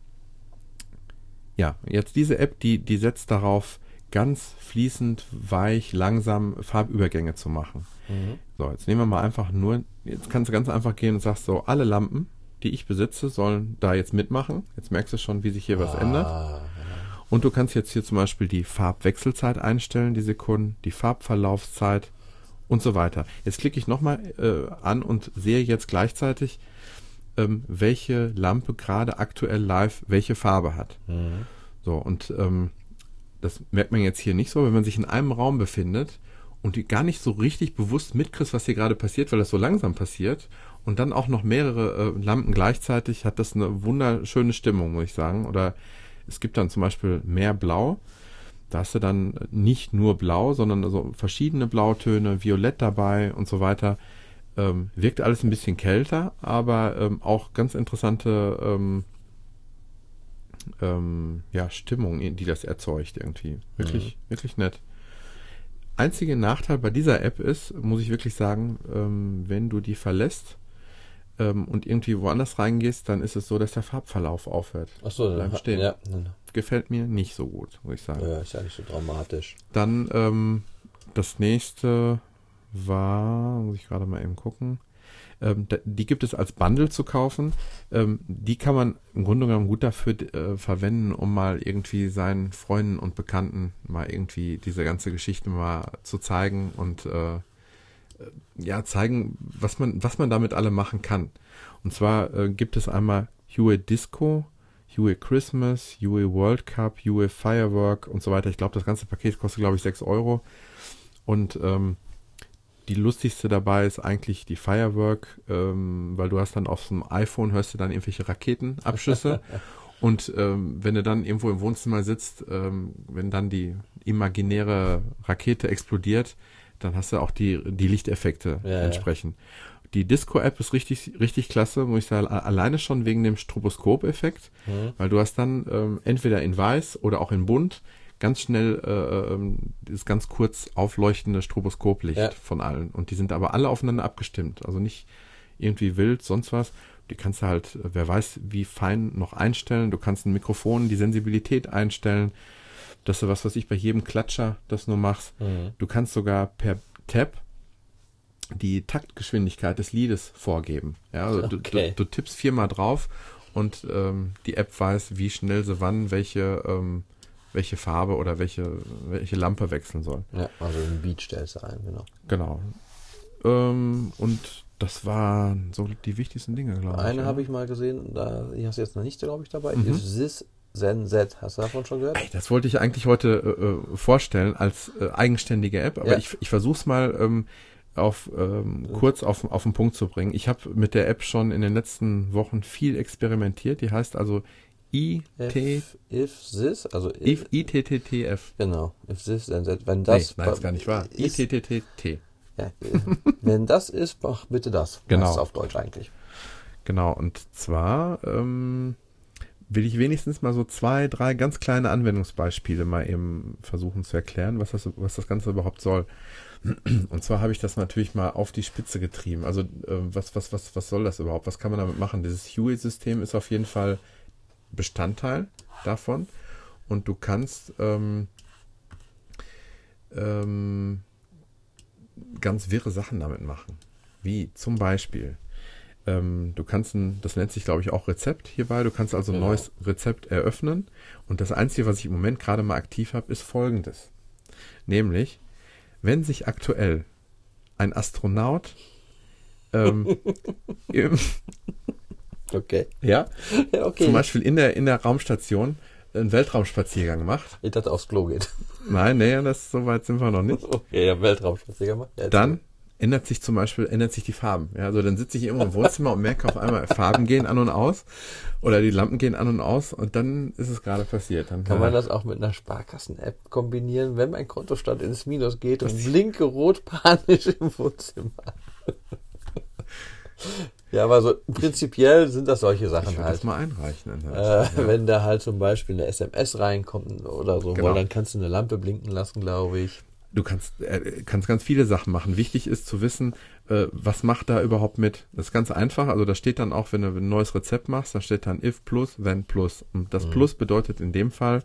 ja, jetzt diese App, die, die setzt darauf, ganz fließend, weich, langsam Farbübergänge zu machen. Mhm. So, jetzt nehmen wir mal einfach nur, jetzt kannst du ganz einfach gehen und sagst so, alle Lampen, die ich besitze, sollen da jetzt mitmachen. Jetzt merkst du schon, wie sich hier was ändert. Ah, Und du kannst jetzt hier zum Beispiel die Farbwechselzeit einstellen, die Sekunden, die Farbverlaufszeit und so weiter. Jetzt klicke ich nochmal äh, an und sehe jetzt gleichzeitig, ähm, welche Lampe gerade aktuell live welche Farbe hat. Mhm. So, und ähm, das merkt man jetzt hier nicht so, wenn man sich in einem Raum befindet und die gar nicht so richtig bewusst mitkriegst, was hier gerade passiert, weil das so langsam passiert und dann auch noch mehrere äh, Lampen gleichzeitig, hat das eine wunderschöne Stimmung, muss ich sagen. Oder es gibt dann zum Beispiel mehr Blau. Da hast du dann nicht nur Blau, sondern so verschiedene Blautöne, Violett dabei und so weiter. Ähm, wirkt alles ein bisschen kälter, aber ähm, auch ganz interessante ähm, ähm, ja, Stimmung, die das erzeugt irgendwie. Wirklich, wirklich nett. Einziger Nachteil bei dieser App ist, muss ich wirklich sagen, ähm, wenn du die verlässt ähm, und irgendwie woanders reingehst, dann ist es so, dass der Farbverlauf aufhört. Achso, dann Bleib hat- stehen. Ja, dann, Gefällt mir nicht so gut, muss ich sagen. ja, ist ja nicht so dramatisch. Dann ähm, das nächste war, muss ich gerade mal eben gucken. Ähm, die gibt es als Bundle zu kaufen. Ähm, die kann man im Grunde genommen gut dafür äh, verwenden, um mal irgendwie seinen Freunden und Bekannten mal irgendwie diese ganze Geschichte mal zu zeigen und äh, ja zeigen, was man was man damit alle machen kann. Und zwar äh, gibt es einmal Huey Disco, Huey Christmas, Huey World Cup, Huey Firework und so weiter. Ich glaube, das ganze Paket kostet, glaube ich, 6 Euro. Und ähm, die lustigste dabei ist eigentlich die Firework, ähm, weil du hast dann auf einem iPhone, hörst du dann irgendwelche Raketenabschüsse. und ähm, wenn du dann irgendwo im Wohnzimmer sitzt, ähm, wenn dann die imaginäre Rakete explodiert, dann hast du auch die, die Lichteffekte Ja, ja. entsprechend. Die Disco-App ist richtig, richtig klasse, muss ich sagen, alleine schon wegen dem Stroboskop-Effekt, Mhm. weil du hast dann ähm, entweder in weiß oder auch in bunt ganz schnell äh, ähm, dieses ganz kurz aufleuchtende Stroboskoplicht Ja. von allen. Und die sind aber alle aufeinander abgestimmt. Also nicht irgendwie wild, sonst was. Die kannst du halt, äh, wer weiß, wie fein noch einstellen. Du kannst ein Mikrofon, die Sensibilität einstellen, dass du was, was ich bei jedem Klatscher das nur machst. Mhm. Du kannst sogar per Tab die Taktgeschwindigkeit des Liedes vorgeben. Ja, also du, Okay. du, du tippst viermal drauf und ähm, die App weiß, wie schnell sie wann welche, ähm, welche Farbe oder welche, welche Lampe wechseln soll. Ja, also ein Beat stellst du ein, genau. Genau. Ähm, und das waren so die wichtigsten Dinge, glaube ich. Eine ja. habe ich mal gesehen, da die hast du jetzt noch nicht, glaube ich, dabei. Mhm. Ist Sis Zen Z. Hast du davon schon gehört? Ey, das wollte ich eigentlich heute äh, äh, vorstellen als äh, eigenständige App, aber Ja. ich, ich versuche es mal ähm, auf ähm, kurz auf, auf den Punkt zu bringen. Ich habe mit der App schon in den letzten Wochen viel experimentiert. Die heißt also IT, If, if Sis, also if, ITTTF. Genau, if Sis Then That. Wenn das nee, nein, ist gar nicht wahr. Ist, ITTTT. ja, äh, wenn das ist, mach bitte das. Genau. Das ist auf Deutsch eigentlich. Genau, und zwar ähm, will ich wenigstens mal so zwei, drei ganz kleine Anwendungsbeispiele mal eben versuchen zu erklären, was das, was das Ganze überhaupt soll. Und zwar habe ich das natürlich mal auf die Spitze getrieben. Also äh, was, was, was, was soll das überhaupt? Was kann man damit machen? Dieses Huey-System ist auf jeden Fall Bestandteil davon. Und du kannst ähm, ähm, ganz wirre Sachen damit machen. Wie zum Beispiel, ähm, du kannst ein, das nennt sich glaube ich auch Rezept hierbei, du kannst also ein Genau. neues Rezept eröffnen. Und das Einzige, was ich im Moment gerade mal aktiv habe, ist folgendes. Nämlich, wenn sich aktuell ein Astronaut ähm, im, Okay. ja, Ja, okay. zum Beispiel in der, in der Raumstation einen Weltraumspaziergang macht. Ich dachte, aufs Klo geht. Nein, nee, das so weit sind wir noch nicht. Okay, ja, Weltraumspaziergang gemacht. Ja, Dann ändert sich zum Beispiel, ändert sich die Farben. Ja, also dann sitze ich irgendwo im Wohnzimmer und merke auf einmal, Farben gehen an und aus oder die Lampen gehen an und aus und dann ist es gerade passiert. Dann Kann man das auch mit einer Sparkassen-App kombinieren, wenn mein Kontostand ins Minus geht und blinke rot panisch im Wohnzimmer? ja, aber so prinzipiell sind das solche ich Sachen würde halt. das mal einreichen. Äh, ja. Wenn da halt zum Beispiel eine SMS reinkommt oder so, Genau. dann kannst du eine Lampe blinken lassen, glaube ich. Du kannst, äh, kannst ganz viele Sachen machen. Wichtig ist zu wissen, äh, was macht da überhaupt mit. Das ist ganz einfach. Also da steht dann auch, wenn du ein neues Rezept machst, da steht dann if plus, wenn plus. Und Mhm. das Plus bedeutet in dem Fall,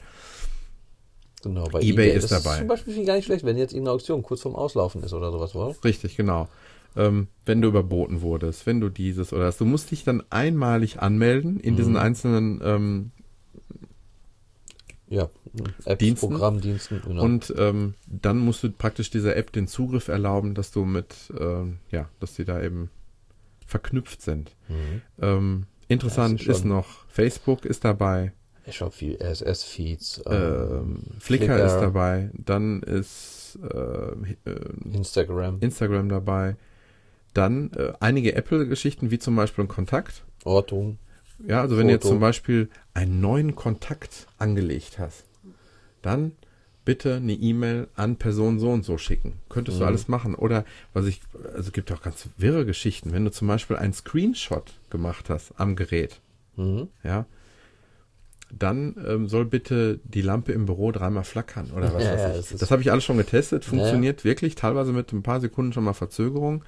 Genau, bei eBay ist das dabei. Ist zum Beispiel gar nicht schlecht, wenn jetzt irgendeine Auktion kurz vorm Auslaufen ist oder sowas, oder? Richtig, genau. Ähm, wenn du überboten wurdest, wenn du dieses oder das. Du musst dich dann einmalig anmelden in diesen einzelnen ähm, Ja, Apps, Diensten. Programmdiensten, genau. und ähm, dann musst du praktisch dieser App den Zugriff erlauben, dass du mit, ähm, ja, dass die da eben verknüpft sind. Mhm. Ähm, interessant ist ist, noch, Facebook ist dabei, Ich schon viel RSS-Feeds, ähm, Flickr, ist dabei, dann ist äh, äh, Instagram, Instagram dabei, dann äh, einige Apple-Geschichten, wie zum Beispiel Kontakt. Ortung. Ja, also wenn du jetzt Foto. zum Beispiel einen neuen Kontakt angelegt hast, dann bitte eine E-Mail an Person so und so schicken. Könntest du Mhm. alles machen. Oder was ich, also es gibt auch ganz wirre Geschichten. Wenn du zum Beispiel einen Screenshot gemacht hast am Gerät, Mhm. ja, dann ähm, soll bitte die Lampe im Büro dreimal flackern oder was Ja, weiß ja, ich. das ist- das habe ich alles schon getestet, funktioniert wirklich, teilweise mit ein paar Sekunden schon mal Verzögerung,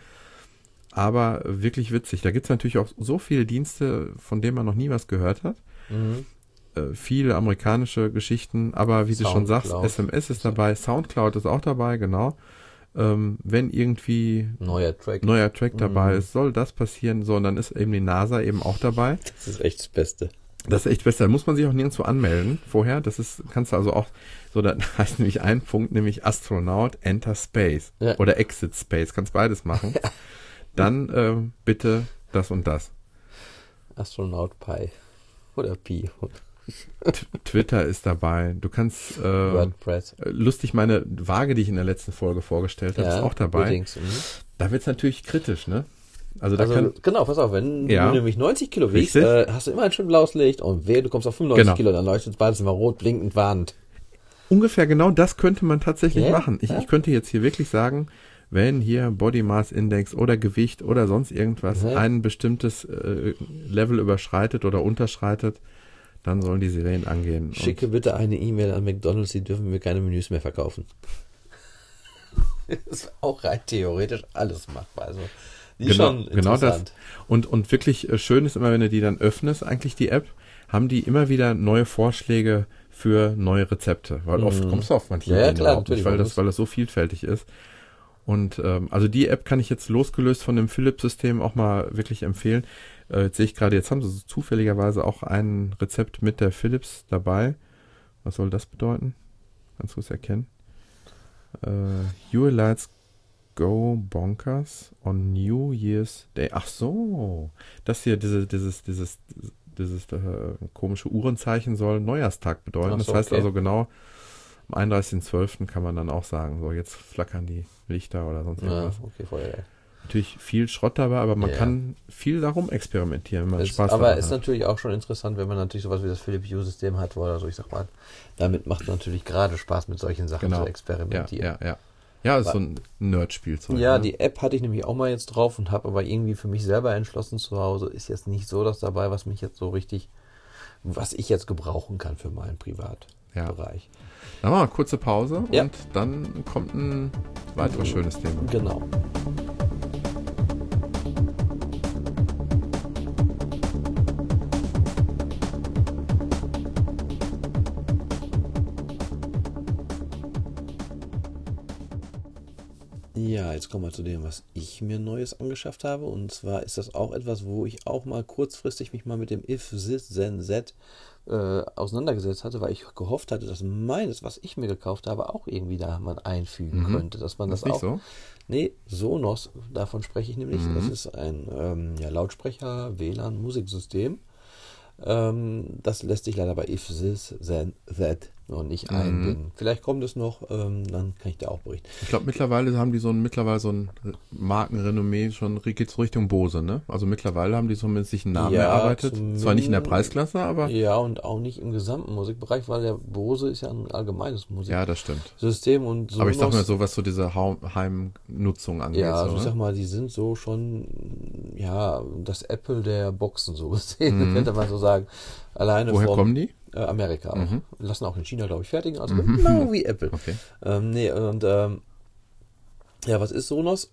aber wirklich witzig. Da gibt's natürlich auch so viele Dienste, von denen man noch nie was gehört hat. Mhm. Äh, viele amerikanische Geschichten, aber wie du schon sagst, Soundcloud. SMS ist dabei, Soundcloud ist auch dabei, genau. Ähm, wenn irgendwie Neuer Track. neuer Track dabei Mhm. ist, soll das passieren, so, und dann ist eben die NASA eben auch dabei. Das ist echt das Beste. Das ist echt besser. Da muss man sich auch nirgendwo anmelden vorher. Das ist, kannst du also auch, so, da heißt nämlich ein Punkt, nämlich Astronaut Enter Space Ja. oder Exit Space. Kannst beides machen. Dann ähm, bitte das und das. Astronaut Pi. Oder Pi. Twitter ist dabei. Du kannst äh, WordPress. lustig meine Waage, die ich in der letzten Folge vorgestellt habe, ist auch dabei. Mhm. Da wird's natürlich kritisch, ne? Also da Also, kann genau, pass auf, wenn Ja. du nämlich 90 Kilo wiegst, äh, hast du immer ein schön blaues Licht und wehe, du kommst auf 95 Genau. Kilo, dann leuchtet beides immer rot, blinkend, warnend. ungefähr genau das könnte man tatsächlich Ja, machen. Ich, ja. ich könnte jetzt hier wirklich sagen, wenn hier Body Mass Index oder Gewicht oder sonst irgendwas Ja. ein bestimmtes äh, Level überschreitet oder unterschreitet, dann sollen die Sirenen angehen. Schicke bitte eine E-Mail an McDonalds, die dürfen mir keine Menüs mehr verkaufen. das ist auch rein theoretisch alles machbar. Also, genau, genau das. interessant. Und, und wirklich äh, schön ist immer, wenn du die dann öffnest, eigentlich die App, haben die immer wieder neue Vorschläge für neue Rezepte. Weil oft kommst du auf manche Mhm. Ja, klar, überhaupt nicht, natürlich, weil das, weil das so vielfältig ist. Und ähm, also die App kann ich jetzt losgelöst von dem Philips-System auch mal wirklich empfehlen. Äh, jetzt sehe ich gerade, jetzt haben sie so zufälligerweise auch ein Rezept mit der Philips dabei. Was soll das bedeuten? Kannst du es erkennen? Äh, Your Lights Go Bonkers on New Year's Day. Ach so, das hier, diese, dieses, dieses, dieses äh, komische Uhrenzeichen soll Neujahrstag bedeuten. So, das heißt okay. also genau, am 31.12. kann man dann auch sagen, so jetzt flackern die Lichter oder sonst Ja, irgendwas. okay, vorher. Natürlich viel Schrott dabei, aber man Ja. kann viel darum experimentieren, wenn man Ist, Spaß aber ist hat. natürlich auch schon interessant, wenn man natürlich sowas wie das Philips Hue-System hat, oder so, ich sag mal, damit macht es natürlich gerade Spaß, mit solchen Sachen Genau. zu Ja, experimentieren. ja, ja. Ja, ist so ein Nerd-Spielzeug. Ja, ne? die App hatte ich nämlich auch mal jetzt drauf und habe aber irgendwie für mich selber entschlossen zu Hause, ist jetzt nicht so das dabei, was mich jetzt so richtig was ich jetzt gebrauchen kann für meinen Privatbereich. Dann machen wir eine kurze Pause Ja. und dann kommt ein weiteres schönes Thema. Genau. Ja, jetzt kommen wir zu dem, was ich mir Neues angeschafft habe. Und zwar ist das auch etwas, wo ich auch mal kurzfristig mich mal mit dem if, this, then, that äh, auseinandergesetzt hatte, weil ich gehofft hatte, dass meines, was ich mir gekauft habe, auch irgendwie da man einfügen könnte. Dass man das, nicht auch. so? Nee, Sonos, davon spreche ich nämlich. Das ist ein ähm, ja, Lautsprecher, WLAN, Musiksystem. Ähm, das lässt sich leider bei if, this, then, that noch nicht einbinden. Vielleicht kommt es noch, ähm, dann kann ich da auch berichten. Ich glaube, mittlerweile haben die so ein, mittlerweile so ein Markenrenommee schon, geht's so Richtung Bose, ne? Also mittlerweile haben die zumindest sich einen Namen Ja, erarbeitet. Zwar nicht in der Preisklasse, aber Ja, und auch nicht im gesamten Musikbereich, weil der Bose ist ja ein allgemeines ja, das stimmt. Musiksystem und Sonos. Aber ich sag mal so, was so diese Heimnutzung angeht. Ja, also so, ich ne? sag mal, die sind so schon, ja, das Apple der Boxen so gesehen, könnte man so sagen. Alleine Mhm. Woher vom, kommen die? Äh, Amerika auch. Lassen auch in China, glaube ich, fertigen. Also genau wie Apple. Okay. Ähm, nee, und ähm, ja, was ist Sonos?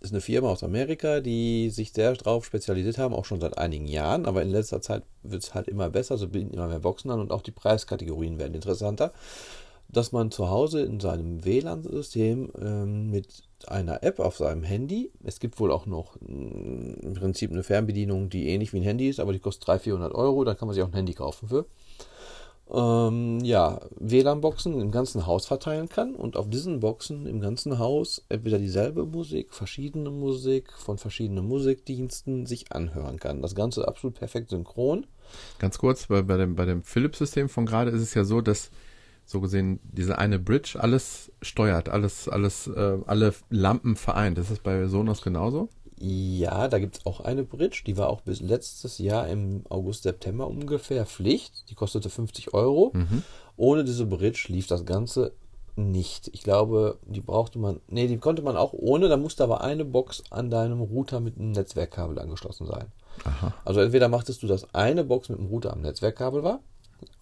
Ist eine Firma aus Amerika, die sich sehr darauf spezialisiert haben, auch schon seit einigen Jahren, aber in letzter Zeit wird es halt immer besser, so bieten immer mehr Boxen an und auch die Preiskategorien werden interessanter, dass man zu Hause in seinem WLAN-System ähm, mit einer App auf seinem Handy, es gibt wohl auch noch mh, im Prinzip eine Fernbedienung, die ähnlich wie ein Handy ist, aber die kostet 300, 400 Euro, da kann man sich auch ein Handy kaufen für ähm, ja, WLAN-Boxen im ganzen Haus verteilen kann und auf diesen Boxen im ganzen Haus entweder dieselbe Musik, verschiedene Musik von verschiedenen Musikdiensten sich anhören kann. Das Ganze absolut perfekt synchron. Ganz kurz, bei, bei dem, bei dem Philips-System von gerade ist es ja so, dass so gesehen diese eine Bridge alles steuert, alles, alles, äh, alle Lampen vereint. Ist das bei Sonos genauso? Ja, da gibt es auch eine Bridge, die war auch bis letztes Jahr im August, September ungefähr Pflicht. Die kostete 50 Euro. Ohne diese Bridge lief das Ganze nicht. Ich glaube, die brauchte man, nee, die konnte man auch ohne, da musste aber eine Box an deinem Router mit einem Netzwerkkabel angeschlossen sein. Aha. Also entweder machtest du, dass eine Box mit dem Router am Netzwerkkabel war,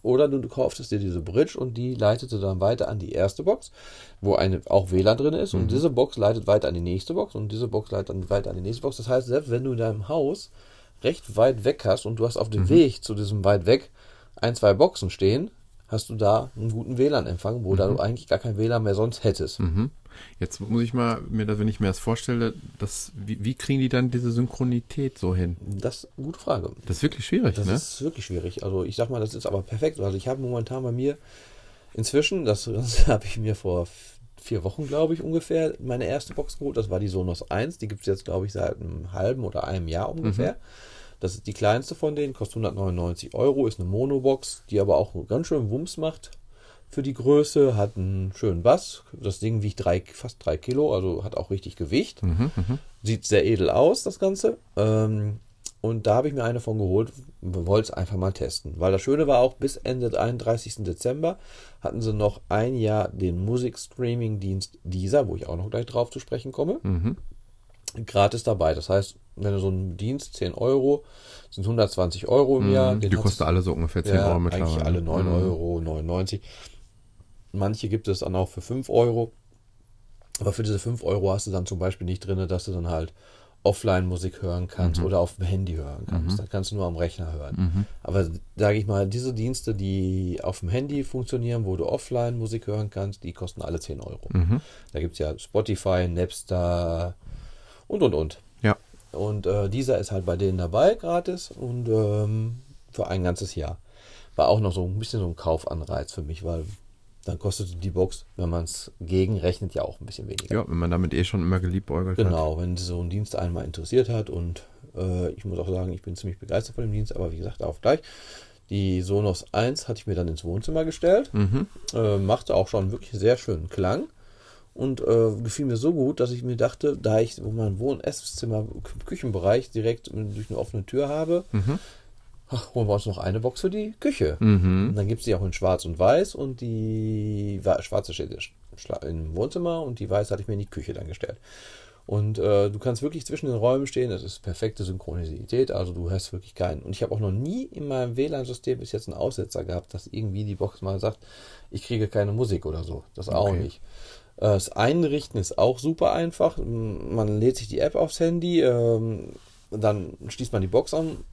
oder du kauftest dir diese Bridge und die leitete dann weiter an die erste Box, wo eine, auch WLAN drin ist. Und diese Box leitet weiter an die nächste Box und diese Box leitet dann weiter an die nächste Box. Das heißt, selbst wenn du in deinem Haus recht weit weg hast und du hast auf dem Weg zu diesem weit weg ein, zwei Boxen stehen, hast du da einen guten WLAN-Empfang, wo da du eigentlich gar kein WLAN mehr sonst hättest. Mhm. Jetzt muss ich mal mir das, wenn ich mir das vorstelle, das, wie, wie kriegen die dann diese Synchronität so hin? Das ist eine gute Frage. Das ist wirklich schwierig, Das ne? ist wirklich schwierig. Also ich sag mal, das ist aber perfekt. Also ich habe momentan bei mir inzwischen, das, das habe ich mir vor vier Wochen, glaube ich, ungefähr, meine erste Box geholt. Das war die Sonos 1. Die gibt es jetzt, glaube ich, seit einem halben oder einem Jahr ungefähr. Das ist die kleinste von denen, kostet 199 Euro, ist eine Monobox, die aber auch ganz schön Wumms macht für die Größe, hat einen schönen Bass. Das Ding wiegt drei, fast drei Kilo, also hat auch richtig Gewicht. Sieht sehr edel aus, das Ganze. Ähm, und da habe ich mir eine von geholt, wollte es einfach mal testen. Weil das Schöne war auch, bis Ende 31. Dezember hatten sie noch ein Jahr den Musikstreaming-Dienst dieser, wo ich auch noch gleich drauf zu sprechen komme, gratis dabei. Das heißt, wenn du so einen Dienst, 10 Euro, sind 120 Euro im Jahr. den Die kosten alle so ungefähr 10 ja, Euro mittlerweile. Eigentlich alle 9 Mhm. Euro, 99. Manche gibt es dann auch für 5 Euro. Aber für diese 5 Euro hast du dann zum Beispiel nicht drin, dass du dann halt offline Musik hören kannst Mhm. oder auf dem Handy hören kannst. Dann kannst du nur am Rechner hören. Aber sage ich mal, diese Dienste, die auf dem Handy funktionieren, wo du offline Musik hören kannst, die kosten alle 10 Euro. Mhm. Da gibt es ja Spotify, Napster und und und. Und äh, dieser ist halt bei denen dabei, gratis und ähm, für ein ganzes Jahr. War auch noch so ein bisschen so ein Kaufanreiz für mich, weil dann kostete die Box, wenn man es gegenrechnet, ja auch ein bisschen weniger. Ja, wenn man damit eh schon immer geliebäugelt hat. Genau, wenn so ein Dienst einmal interessiert hat und äh, ich muss auch sagen, ich bin ziemlich begeistert von dem Dienst, aber wie gesagt, auf gleich. Die Sonos 1 hatte ich mir dann ins Wohnzimmer gestellt, Mhm. äh, machte auch schon wirklich sehr schönen Klang und äh, gefiel mir so gut, dass ich mir dachte, da ich mein Wohn- Esszimmer, Kü- Küchenbereich direkt durch eine offene Tür habe, ach, holen wir uns noch eine Box für die Küche. Mhm. Und dann gibt es die auch in schwarz und weiß und die wa- schwarze steht im Wohnzimmer und die weiße hatte ich mir in die Küche dann gestellt. Und äh, du kannst wirklich zwischen den Räumen stehen, das ist perfekte Synchronisität, also du hast wirklich keinen. Und ich habe auch noch nie in meinem WLAN-System bis jetzt einen Aussetzer gehabt, dass irgendwie die Box mal sagt, ich kriege keine Musik oder so. Das auch Okay. nicht. Das Einrichten ist auch super einfach. Man lädt sich die App aufs Handy, ähm, dann schließt man die Box am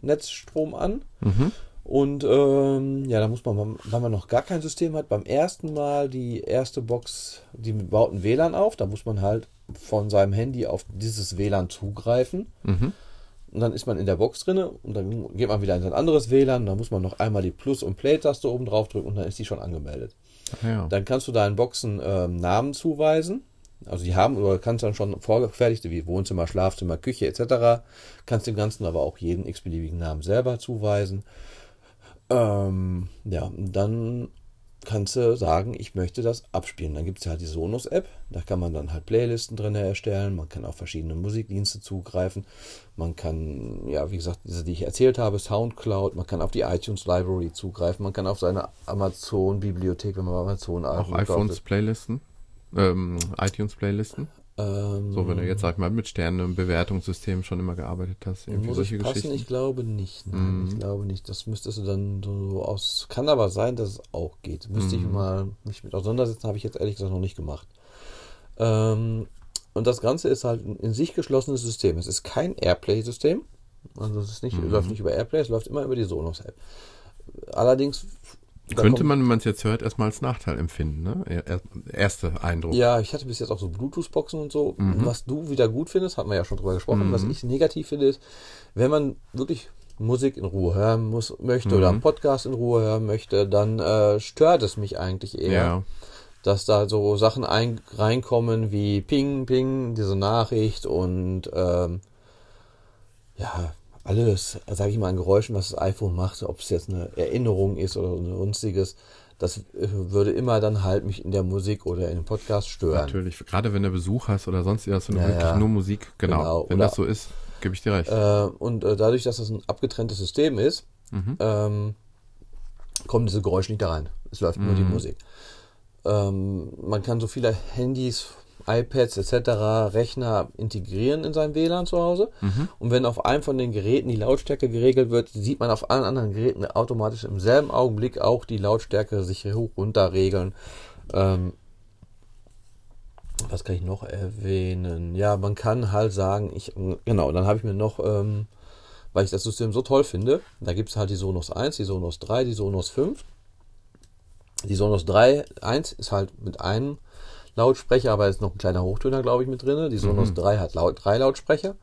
Netzstrom an. Mhm. Und ähm, ja, da muss man, wenn man noch gar kein System hat, beim ersten Mal die erste Box, die baut ein WLAN auf, da muss man halt von seinem Handy auf dieses WLAN zugreifen. Mhm. Und dann ist man in der Box drinne und dann geht man wieder in sein anderes WLAN, da muss man noch einmal die Plus- und Play-Taste oben drauf drücken und dann ist die schon angemeldet. Ja. Dann kannst du deinen Boxen ähm, Namen zuweisen. Also die haben oder kannst dann schon vorgefertigte wie Wohnzimmer, Schlafzimmer, Küche etc. Kannst dem Ganzen aber auch jeden x-beliebigen Namen selber zuweisen. Ähm, ja, dann kannst du sagen, ich möchte das abspielen. Dann gibt es halt die Sonos-App, da kann man dann halt Playlisten drin erstellen, man kann auf verschiedene Musikdienste zugreifen, man kann, ja, wie gesagt, diese, die ich erzählt habe, Soundcloud, man kann auf die iTunes Library zugreifen, man kann auf seine Amazon-Bibliothek, wenn man Amazon Auch iPhones Playlisten, ähm, iTunes Playlisten. Ähm, So, wenn du jetzt, sag ich mal, mit Sternen-Bewertungssystem schon immer gearbeitet hast, irgendwie muss solche ich passen? Geschichten. Ich glaube nicht. Nein, ich glaube nicht. Das müsstest du dann so aus. Kann aber sein, dass es auch geht. Müsste ich mal mich mit auseinandersetzen, habe ich jetzt ehrlich gesagt noch nicht gemacht. Ähm, und das Ganze ist halt ein in sich geschlossenes System. Es ist kein Airplay-System. Also es ist nicht, läuft nicht über Airplay, es läuft immer über die Sonos-App. Allerdings. Könnte man, wenn man es jetzt hört, erstmal als Nachteil empfinden, ne? Er- er- Erster Eindruck. Ja, ich hatte bis jetzt auch so Bluetooth-Boxen und so. Mhm. Was du wieder gut findest, hatten wir ja schon drüber gesprochen. Was ich negativ finde, ist, wenn man wirklich Musik in Ruhe hören muss, möchte oder Mhm. einen Podcast in Ruhe hören möchte, dann äh, stört es mich eigentlich eher, Ja. dass da so Sachen ein, reinkommen wie Ping, Ping, diese Nachricht und ähm, ja, alles, sage ich mal, an Geräuschen, was das iPhone macht, ob es jetzt eine Erinnerung ist oder sonstiges, das äh, würde immer dann halt mich in der Musik oder in dem Podcast stören. Natürlich. Gerade wenn du Besuch hast oder sonst was, wenn du Ja, wirklich ja. nur Musik, genau. Genau. Wenn Oder- das so ist, gebe ich dir recht. Äh, und äh, dadurch, dass das ein abgetrenntes System ist, Mhm. ähm, kommen diese Geräusche nicht da rein. Es läuft nur die Mhm. Musik. Ähm, man kann so viele Handys, iPads etc., Rechner integrieren in sein WLAN zu Hause. Mhm. Und wenn auf einem von den Geräten die Lautstärke geregelt wird, sieht man auf allen anderen Geräten automatisch im selben Augenblick auch die Lautstärke sich hoch runter regeln. Ähm, was kann ich noch erwähnen? Ja, man kann halt sagen, ich, genau, dann habe ich mir noch, ähm, weil ich das System so toll finde, da gibt es halt die Sonos 1, die Sonos 3, die Sonos 5. Die Sonos 3, 1 ist halt mit einem Lautsprecher, aber ist noch ein kleiner Hochtöner, glaube ich, mit drin. Die Sonos 3 hat laut, drei Lautsprecher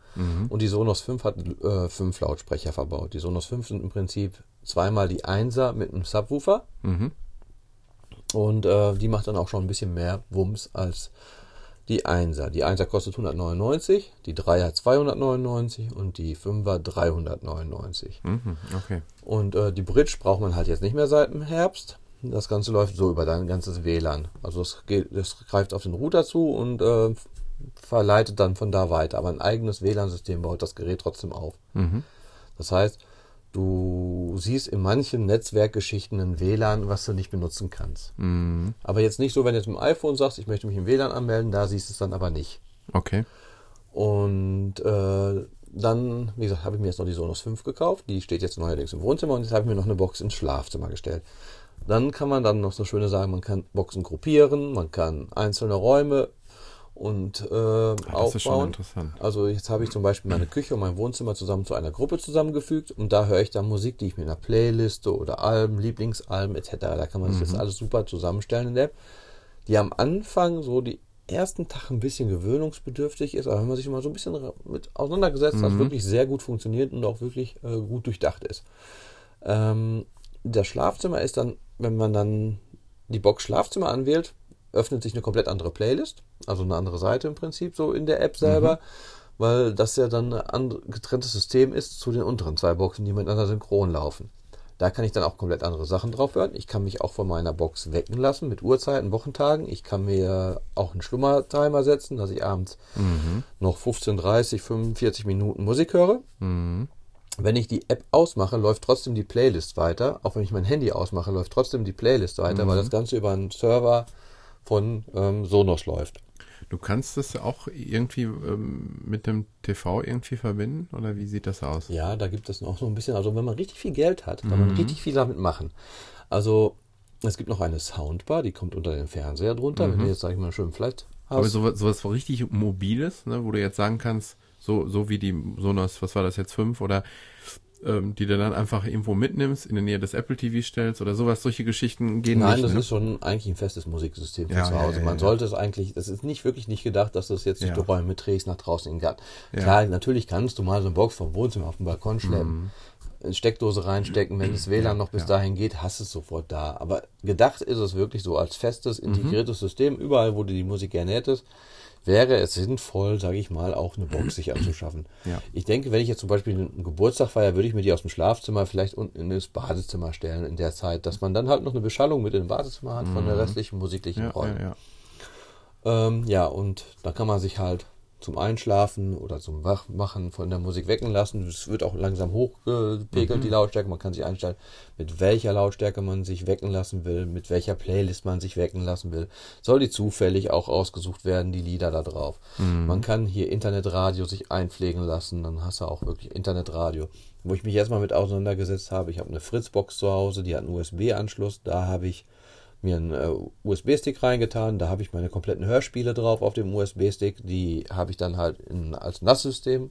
und die Sonos 5 hat äh, fünf Lautsprecher verbaut. Die Sonos 5 sind im Prinzip zweimal die 1er mit einem Subwoofer Mhm. und äh, die macht dann auch schon ein bisschen mehr Wumms als die 1er. Die 1er kostet 199, die 3er 299 und die 5er 399. Mhm. Okay. Und äh, die Bridge braucht man halt jetzt nicht mehr seit dem Herbst. Das Ganze läuft so über dein ganzes WLAN. Also es, geht, es greift auf den Router zu und äh, verleitet dann von da weiter. Aber ein eigenes WLAN-System baut das Gerät trotzdem auf. Mhm. Das heißt, du siehst in manchen Netzwerkgeschichten ein WLAN, was du nicht benutzen kannst. Mhm. Aber jetzt nicht so, wenn du jetzt mit dem iPhone sagst, ich möchte mich im WLAN anmelden, da siehst du es dann aber nicht. Okay. Und äh, dann, wie gesagt, habe ich mir jetzt noch die Sonos 5 gekauft. Die steht jetzt neuerdings im Wohnzimmer und jetzt habe ich mir noch eine Box ins Schlafzimmer gestellt. Dann kann man dann noch so schöne sagen, man kann Boxen gruppieren, man kann einzelne Räume und äh, das ist schon aufbauen. interessant. Also jetzt habe ich zum Beispiel meine Küche und mein Wohnzimmer zusammen zu einer Gruppe zusammengefügt und da höre ich dann Musik, die ich mir in einer Playliste oder Alben, Lieblingsalben etc. Da kann man sich das alles super zusammenstellen in der App. Die am Anfang so die ersten Tag ein bisschen gewöhnungsbedürftig ist, aber wenn man sich mal so ein bisschen mit auseinandergesetzt hat, wirklich sehr gut funktioniert und auch wirklich äh, gut durchdacht ist. Ähm, das Schlafzimmer ist dann, wenn man dann die Box Schlafzimmer anwählt, öffnet sich eine komplett andere Playlist, also eine andere Seite im Prinzip so in der App selber, weil das ja dann ein getrenntes System ist zu den unteren zwei Boxen, die miteinander synchron laufen. Da kann ich dann auch komplett andere Sachen drauf hören. Ich kann mich auch von meiner Box wecken lassen mit Uhrzeiten, Wochentagen. Ich kann mir auch einen Schlummertimer setzen, dass ich abends noch 15, 30, 45 Minuten Musik höre. Mhm. Wenn ich die App ausmache, läuft trotzdem die Playlist weiter. Auch wenn ich mein Handy ausmache, läuft trotzdem die Playlist weiter, weil das Ganze über einen Server von ähm, Sonos läuft. Du kannst das auch irgendwie ähm, mit dem TV irgendwie verbinden oder wie sieht das aus? Ja, da gibt es noch so ein bisschen, also wenn man richtig viel Geld hat, kann man richtig viel damit machen. Also es gibt noch eine Soundbar, die kommt unter den Fernseher drunter, wenn du jetzt, sag ich mal, schönen Flat hast. Aber sowas, sowas richtig Mobiles, ne, wo du jetzt sagen kannst, so, so wie die Sonos, was war das jetzt, 5 oder ähm, die du dann einfach irgendwo mitnimmst, in der Nähe des Apple TV stellst oder sowas, solche Geschichten gehen Nein, nicht. das ne? ist schon eigentlich ein festes Musiksystem Ja, zu Hause. ja, Man ja. sollte es eigentlich, das ist nicht wirklich nicht gedacht, dass du es jetzt durch die Räume mitträgst nach draußen in den Garten. Ja. Klar, natürlich kannst du mal so eine Box vom Wohnzimmer auf den Balkon schleppen, eine Steckdose reinstecken, wenn das WLAN noch bis Mhm. ja. dahin geht, hast du es sofort da. Aber gedacht ist es wirklich so als festes, integriertes System, überall, wo du die Musik gerne hättest, wäre es sinnvoll, sage ich mal, auch eine Box sich anzuschaffen. Ja. Ich denke, wenn ich jetzt zum Beispiel einen Geburtstag feiere, würde ich mir die aus dem Schlafzimmer vielleicht unten in das Badezimmer stellen in der Zeit, dass man dann halt noch eine Beschallung mit in den Badezimmer hat von der restlichen musiklichen ja, ja, ja. Ähm, ja, und da kann man sich halt zum Einschlafen oder zum Wachmachen von der Musik wecken lassen. Es wird auch langsam hochgepegelt, die Lautstärke. Man kann sich einstellen, mit welcher Lautstärke man sich wecken lassen will, mit welcher Playlist man sich wecken lassen will. Soll die zufällig auch ausgesucht werden, die Lieder da drauf. Man kann hier Internetradio sich einpflegen lassen, dann hast du auch wirklich Internetradio. Wo ich mich erstmal mit auseinandergesetzt habe, ich habe eine Fritzbox zu Hause, die hat einen USB-Anschluss, da habe ich mir einen äh, USB-Stick reingetan, da habe ich meine kompletten Hörspiele drauf auf dem USB-Stick, die habe ich dann halt in, als NAS-System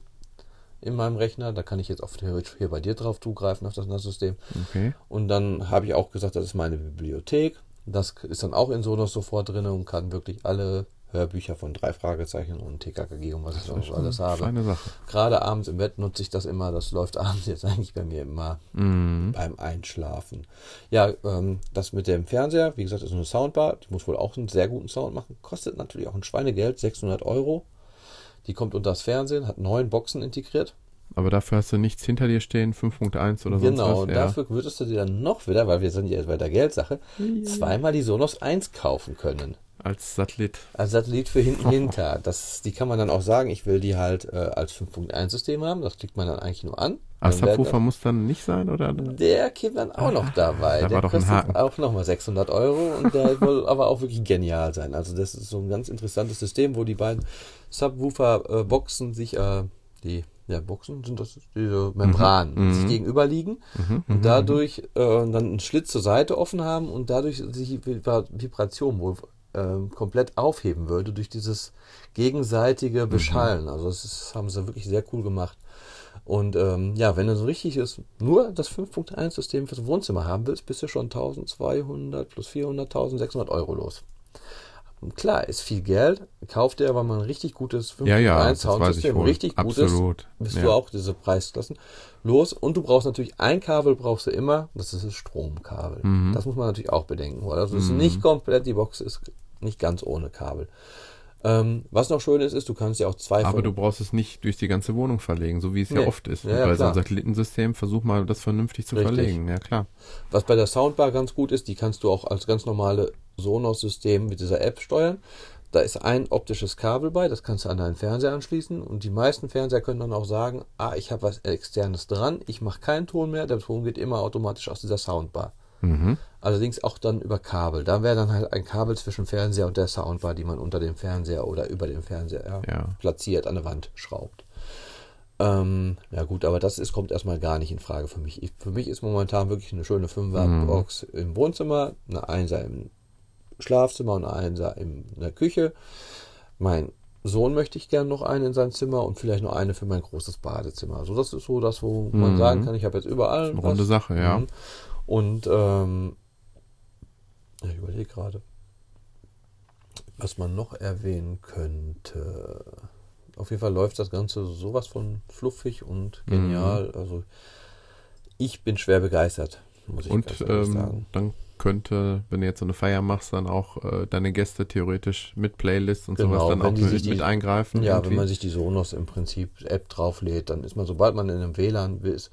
in meinem Rechner, da kann ich jetzt auch theoretisch hier bei dir drauf zugreifen auf das NAS-System. Okay. Und dann habe ich auch gesagt, das ist meine Bibliothek, das ist dann auch in Sonos sofort drin und kann wirklich alle Hörbücher von drei Fragezeichen und TKKG und was ich sonst alles habe. Feine Sache. Gerade abends im Bett nutze ich das immer. Das läuft abends jetzt eigentlich bei mir immer beim Einschlafen. Ja, ähm, das mit dem Fernseher, wie gesagt, ist eine Soundbar. Die muss wohl auch einen sehr guten Sound machen. Kostet natürlich auch ein Schweinegeld, 600 Euro. Die kommt unter das Fernsehen, hat neun Boxen integriert. Aber dafür hast du nichts hinter dir stehen, 5.1 oder sonst genau, was. Ja. dafür würdest du dir dann noch wieder, weil wir sind ja jetzt bei der Geldsache, zweimal die Sonos 1 kaufen können. Als Satellit. Als Satellit für hinten hinter. Das, die kann man dann auch sagen, ich will die halt äh, als 5.1-System haben. Das klickt man dann eigentlich nur an. Werden Subwoofer muss dann nicht sein, oder? Der käme dann auch noch dabei. Da der kostet Haken. auch nochmal 600 Euro und der soll aber auch wirklich genial sein. Also das ist so ein ganz interessantes System, wo die beiden Subwoofer-Boxen sich, äh, die ja, Boxen sind das diese Membranen, sich gegenüber liegen und dadurch äh, dann einen Schlitz zur Seite offen haben und dadurch sich die Vibra- Vibration wohl äh, komplett aufheben würde durch dieses gegenseitige Beschallen. Also das ist, haben sie wirklich sehr cool gemacht. Und ähm, ja, wenn du so richtig ist, nur das 5.1-System fürs Wohnzimmer haben willst, bist du schon 1200 plus 400, 1600 Euro los. Klar, ist viel Geld, kauft dir aber mal ein richtig gutes 5.1 Ja, ja, Soundsystem, richtig gutes, Absolut. bist Ja. du auch diese Preisklassen los. Und du brauchst natürlich ein Kabel, brauchst du immer, das ist das Stromkabel. Mhm. Das muss man natürlich auch bedenken. Also es ist nicht komplett, die Box ist nicht ganz ohne Kabel. Ähm, was noch schön ist, ist, du kannst ja auch zwei Aber du brauchst es nicht durch die ganze Wohnung verlegen, so wie es ja Nee. oft ist. Ja, ja, Bei so einem Satellitensystem versuch mal, das vernünftig zu Richtig. verlegen. Ja, klar. Was bei der Soundbar ganz gut ist, die kannst du auch als ganz normale Sonos-System mit dieser App steuern. Da ist ein optisches Kabel bei, das kannst du an deinen Fernseher anschließen und die meisten Fernseher können dann auch sagen, ah, ich habe was externes dran, ich mache keinen Ton mehr, der Ton geht immer automatisch aus dieser Soundbar. Mhm. Allerdings auch dann über Kabel. Da wäre dann halt ein Kabel zwischen Fernseher und der Soundbar, die man unter dem Fernseher oder über dem Fernseher ja, platziert, an der Wand schraubt. Ähm, ja gut, aber das ist, kommt erstmal gar nicht in Frage für mich. Ich, für mich ist momentan wirklich eine schöne 5er-Box im Wohnzimmer, eine Einser im Schlafzimmer und eine Einser in der Küche. Mein Sohn möchte ich gerne noch eine in sein Zimmer und vielleicht noch eine für mein großes Badezimmer. Also das ist so das, wo man Mhm. sagen kann, ich habe jetzt überall Eine runde Sache, ja. Mhm. Und ähm, ich überlege gerade, was man noch erwähnen könnte. Auf jeden Fall läuft das Ganze sowas von fluffig und Mhm. genial. Also ich bin schwer begeistert, muss ich Und ähm, sagen. dann könnte, wenn du jetzt so eine Feier machst, dann auch äh, deine Gäste theoretisch mit Playlists und Genau, sowas dann auch die mit, die- mit eingreifen. Ja, irgendwie. wenn man sich die Sonos im Prinzip App drauflädt, dann ist man, sobald man in einem WLAN ist,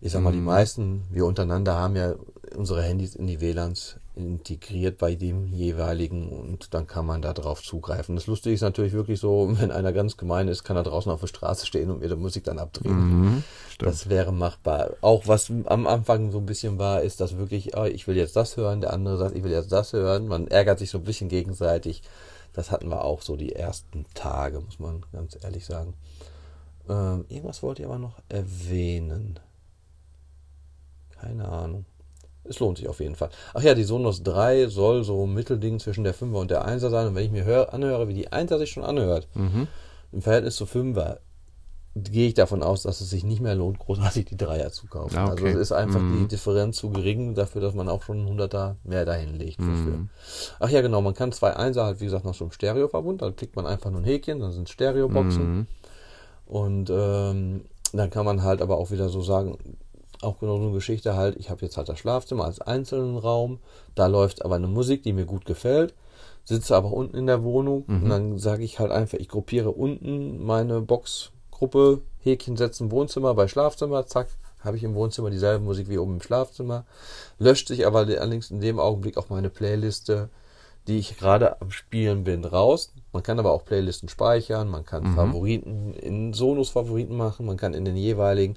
ich sag mal, die Mhm. meisten, wir untereinander haben ja unsere Handys in die WLANs integriert bei dem jeweiligen und dann kann man da drauf zugreifen. Das Lustige ist natürlich wirklich so, wenn einer ganz gemein ist, kann er draußen auf der Straße stehen und mir die Musik dann abdrehen. Mhm. Das wäre machbar. Auch was am Anfang so ein bisschen war, ist, dass wirklich, ah, ich will jetzt das hören, der andere sagt, ich will jetzt das hören. Man ärgert sich so ein bisschen gegenseitig. Das hatten wir auch so die ersten Tage, muss man ganz ehrlich sagen. Ähm, irgendwas wollte ich aber noch erwähnen. Keine Ahnung. Es lohnt sich auf jeden Fall. Ach ja, die Sonos 3 soll so ein Mittelding zwischen der 5er und der 1er sein. Und wenn ich mir hör, anhöre, wie die 1er sich schon anhört, Mhm. im Verhältnis zu 5er, gehe ich davon aus, dass es sich nicht mehr lohnt, großartig die 3er zu kaufen. Ah, okay. Also es ist einfach Mhm. die Differenz zu gering dafür, dass man auch schon einen 100er mehr dahin legt. Mhm. Ach ja, genau, man kann zwei 1er halt, wie gesagt, noch so im Stereo-Verbund. Da klickt man einfach nur ein Häkchen, dann sind Stereo-Boxen. Mhm. Und ähm, dann kann man halt aber auch wieder so sagen, auch genau so eine Geschichte halt, ich habe jetzt halt das Schlafzimmer als einzelnen Raum, da läuft aber eine Musik, die mir gut gefällt, sitze aber unten in der Wohnung und dann sage ich halt einfach, ich gruppiere unten meine Boxgruppe, Häkchen setzen Wohnzimmer bei Schlafzimmer, zack, habe ich im Wohnzimmer dieselbe Musik wie oben im Schlafzimmer, löscht sich aber allerdings in dem Augenblick auch meine Playliste, die ich gerade am Spielen bin, raus. Man kann aber auch Playlisten speichern, man kann Favoriten in Sonos-Favoriten machen, man kann in den jeweiligen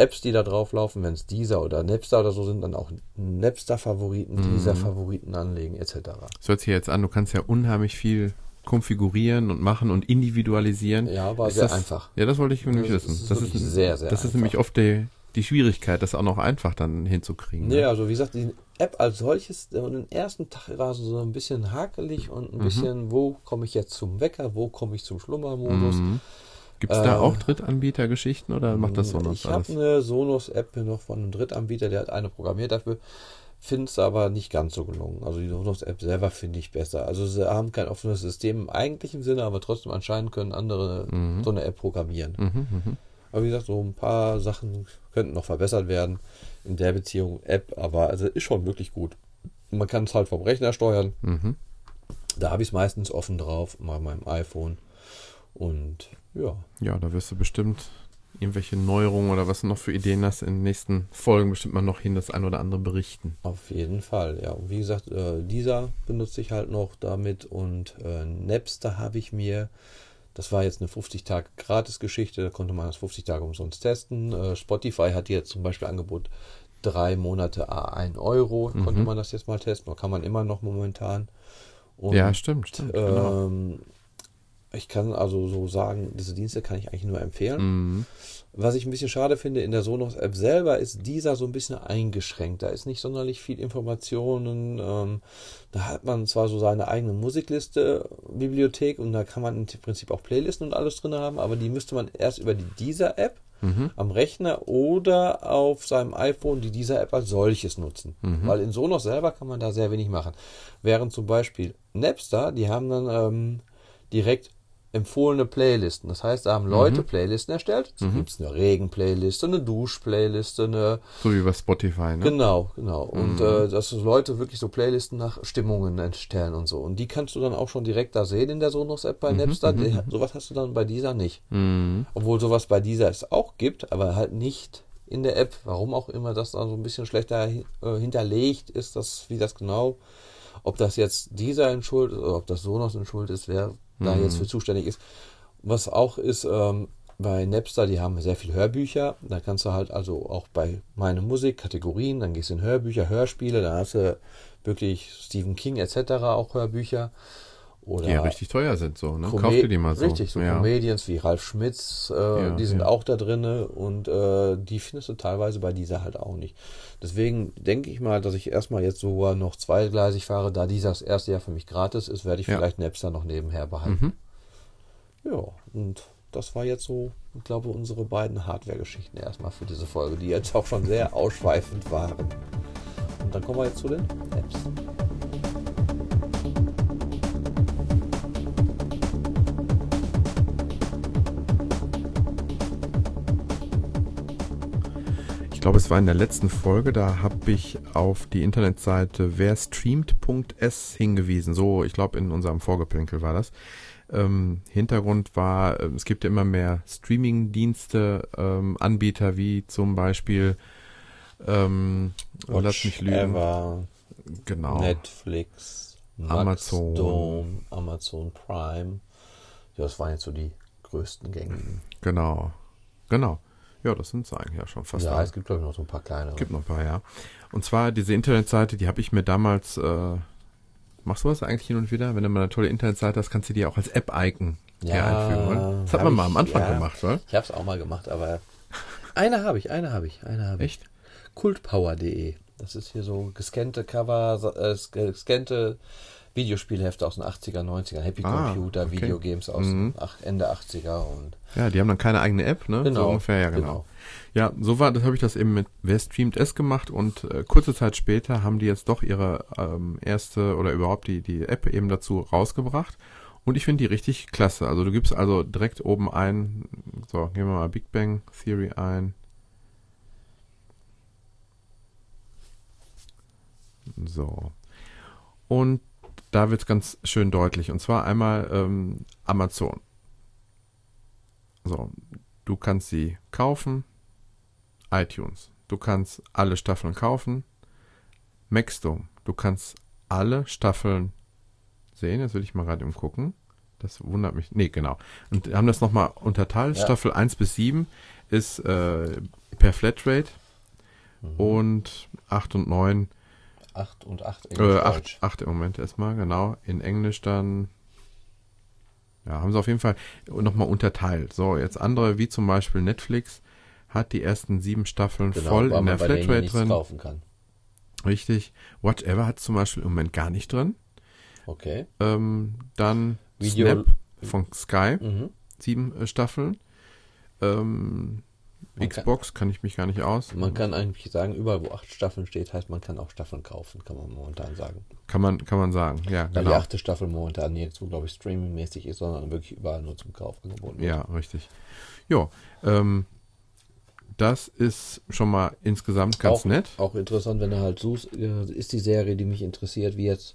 Apps, die da drauf laufen, wenn es dieser oder Napster oder so sind, dann auch Napster-Favoriten, dieser Favoriten anlegen, etc. Das hört sich jetzt an, du kannst ja unheimlich viel konfigurieren und machen und individualisieren. Ja, war Ist sehr das, einfach. Ja, das wollte ich nämlich wissen. ist das ist sehr, sehr Das ist einfach. nämlich oft die, die Schwierigkeit, das auch noch einfach dann hinzukriegen. ne? Nee, also wie gesagt, die App als solches, äh, den ersten Tag war so ein bisschen hakelig und ein Mhm. bisschen, wo komme ich jetzt zum Wecker, wo komme ich zum Schlummermodus. Mhm. Gibt es da Äh, auch Drittanbietergeschichten oder macht das Sonos Ich habe eine Sonos-App noch von einem Drittanbieter, der hat eine programmiert dafür. Finde es aber nicht ganz so gelungen. Also die Sonos-App selber finde ich besser. Also sie haben kein offenes System im eigentlichen Sinne, aber trotzdem anscheinend können andere so eine App programmieren. Mhm, mhm. Aber wie gesagt, so ein paar Sachen könnten noch verbessert werden in der Beziehung App, aber also ist schon wirklich gut. Man kann es halt vom Rechner steuern. Mhm. Da habe ich es meistens offen drauf, mal meinem iPhone. Und ja, Ja, da wirst du bestimmt irgendwelche Neuerungen oder was du noch für Ideen hast in den nächsten Folgen bestimmt mal noch hin das ein oder andere berichten. Auf jeden Fall, ja. Und wie gesagt, äh, dieser benutze ich halt noch damit und äh, Napster habe ich mir, das war jetzt eine 50 Tage Gratis-Geschichte, da konnte man das 50 Tage umsonst testen. Äh, Spotify hat jetzt zum Beispiel Angebot drei Monate a 1 Euro, konnte man das jetzt mal testen, oder kann man immer noch momentan. Und, ja, stimmt, stimmt. genau. Ich kann also so sagen, diese Dienste kann ich eigentlich nur empfehlen. Mhm. Was ich ein bisschen schade finde, in der Sonos-App selber ist dieser so ein bisschen eingeschränkt. Da ist nicht sonderlich viel Informationen. Ähm, da hat man zwar so seine eigene Musikliste, Bibliothek und da kann man im Prinzip auch Playlisten und alles drin haben, aber die müsste man erst über die dieser App am Rechner oder auf seinem iPhone die dieser App als solches nutzen. Weil in Sonos selber kann man da sehr wenig machen. Während zum Beispiel Napster, die haben dann ähm, direkt empfohlene Playlisten. Das heißt, da haben Leute Playlisten erstellt. Es gibt eine Regen-Playliste, eine Dusch-Playliste, eine So wie bei Spotify, ne? Genau, genau. Und äh, dass so Leute wirklich so Playlisten nach Stimmungen erstellen und so. Und die kannst du dann auch schon direkt da sehen in der Sonos-App bei Napster. Die, sowas hast du dann bei dieser nicht. Mhm. Obwohl sowas bei dieser es auch gibt, aber halt nicht in der App. Warum auch immer das da so ein bisschen schlechter äh, hinterlegt ist, das, wie das genau, ob das jetzt dieser in Schuld ist oder ob das Sonos in Schuld ist, wer da jetzt für zuständig ist. Was auch ist, ähm, bei Napster, die haben sehr viel Hörbücher. Da kannst du halt also auch bei meine Musik, Kategorien, dann gehst du in Hörbücher, Hörspiele, da hast du wirklich Stephen King etc. auch Hörbücher. Oder Die ja richtig teuer sind so, ne? Kauf dir die mal so. Richtig, so ja. Comedians wie Ralf Schmitz, äh, Ja, die sind ja. auch da drinne und äh, die findest du teilweise bei dieser halt auch nicht. Deswegen denke ich mal, dass ich erstmal jetzt sogar noch zweigleisig fahre, da dieser das erste Jahr für mich gratis ist, werde ich vielleicht Napster noch nebenher behalten. Mhm. Ja, und das war jetzt so, ich glaube, unsere beiden Hardware-Geschichten erstmal für diese Folge, die jetzt auch schon sehr ausschweifend waren. Und dann kommen wir jetzt zu den Apps. Ich glaube, es war in der letzten Folge, da habe ich auf die Internetseite werstreamt.s hingewiesen. So, ich glaube, in unserem Vorgeplänkel war das. Ähm, Hintergrund war, äh, es gibt ja immer mehr Streaming-Dienste, ähm, Anbieter wie zum Beispiel, ähm, oh, lass mich lügen. Ever, Genau. Netflix, Amazon. Maxdome, Amazon Prime. Ja, das waren jetzt so die größten gängigen. Genau. Genau. Ja, das sind sie eigentlich ja schon fast. ja, alle. es gibt glaube ich noch so ein paar kleinere. gibt noch ein paar, ja. Und zwar diese Internetseite, die habe ich mir damals äh, Machst du das eigentlich hin und wieder? Wenn du mal eine tolle Internetseite hast, kannst du die auch als App-Icon hier Ja, einfügen, oder? Das hat man mal ich, am Anfang ja. gemacht, oder? Ich habe es auch mal gemacht, aber eine habe ich, eine habe ich, eine habe ich. Echt? Kultpower.de. Das ist hier so gescannte Cover, äh, gescannte Videospielhefte aus den 80er, 90er, Happy Ah, Computer, okay. Videogames aus Mhm. Ende 80er und Ja, die haben dann keine eigene App, ne? Genau, So ungefähr, ja, genau. genau. Ja, so war, das habe ich das eben mit Wer streamt es gemacht und äh, kurze Zeit später haben die jetzt doch ihre ähm, erste oder überhaupt die, die App eben dazu rausgebracht. Und ich finde die richtig klasse. Also du gibst also direkt oben ein, so, gehen wir mal Big Bang Theory ein. So. Und da wird es ganz schön deutlich. Und zwar einmal ähm, Amazon. So, du kannst sie kaufen. iTunes. Du kannst alle Staffeln kaufen. Maxdome. Du kannst alle Staffeln sehen. Jetzt will ich mal gerade gucken. Das wundert mich. Nee, genau. Und haben das nochmal unterteilt. Ja. Staffel 1 bis 7 ist äh, per Flatrate. Und 8 und 9 8 und 8 äh, acht, acht im Moment erstmal, genau. In Englisch dann. Ja, haben sie auf jeden Fall nochmal unterteilt. So, jetzt andere, wie zum Beispiel Netflix, hat die ersten sieben Staffeln Genau, voll in der Flatrate drin. Richtig. Whatever hat zum Beispiel im Moment gar nicht drin. Okay. Ähm, dann Video- Snap von Sky, Mhm. sieben äh, Staffeln. Ähm, Man kann- Xbox kann ich mich gar nicht aus. Man kann eigentlich sagen, überall wo acht Staffeln steht, heißt man kann auch Staffeln kaufen, kann man momentan sagen. Kann man, kann man sagen. Ja, Weil die genau. achte Staffel momentan nirgendwo, glaube ich, streamingmäßig ist, sondern wirklich überall nur zum Kauf angeboten wird. Ja, richtig. Jo, ähm, das ist schon mal insgesamt ganz auch, nett. Auch interessant, wenn du halt suchst, äh, ist die Serie, die mich interessiert, wie jetzt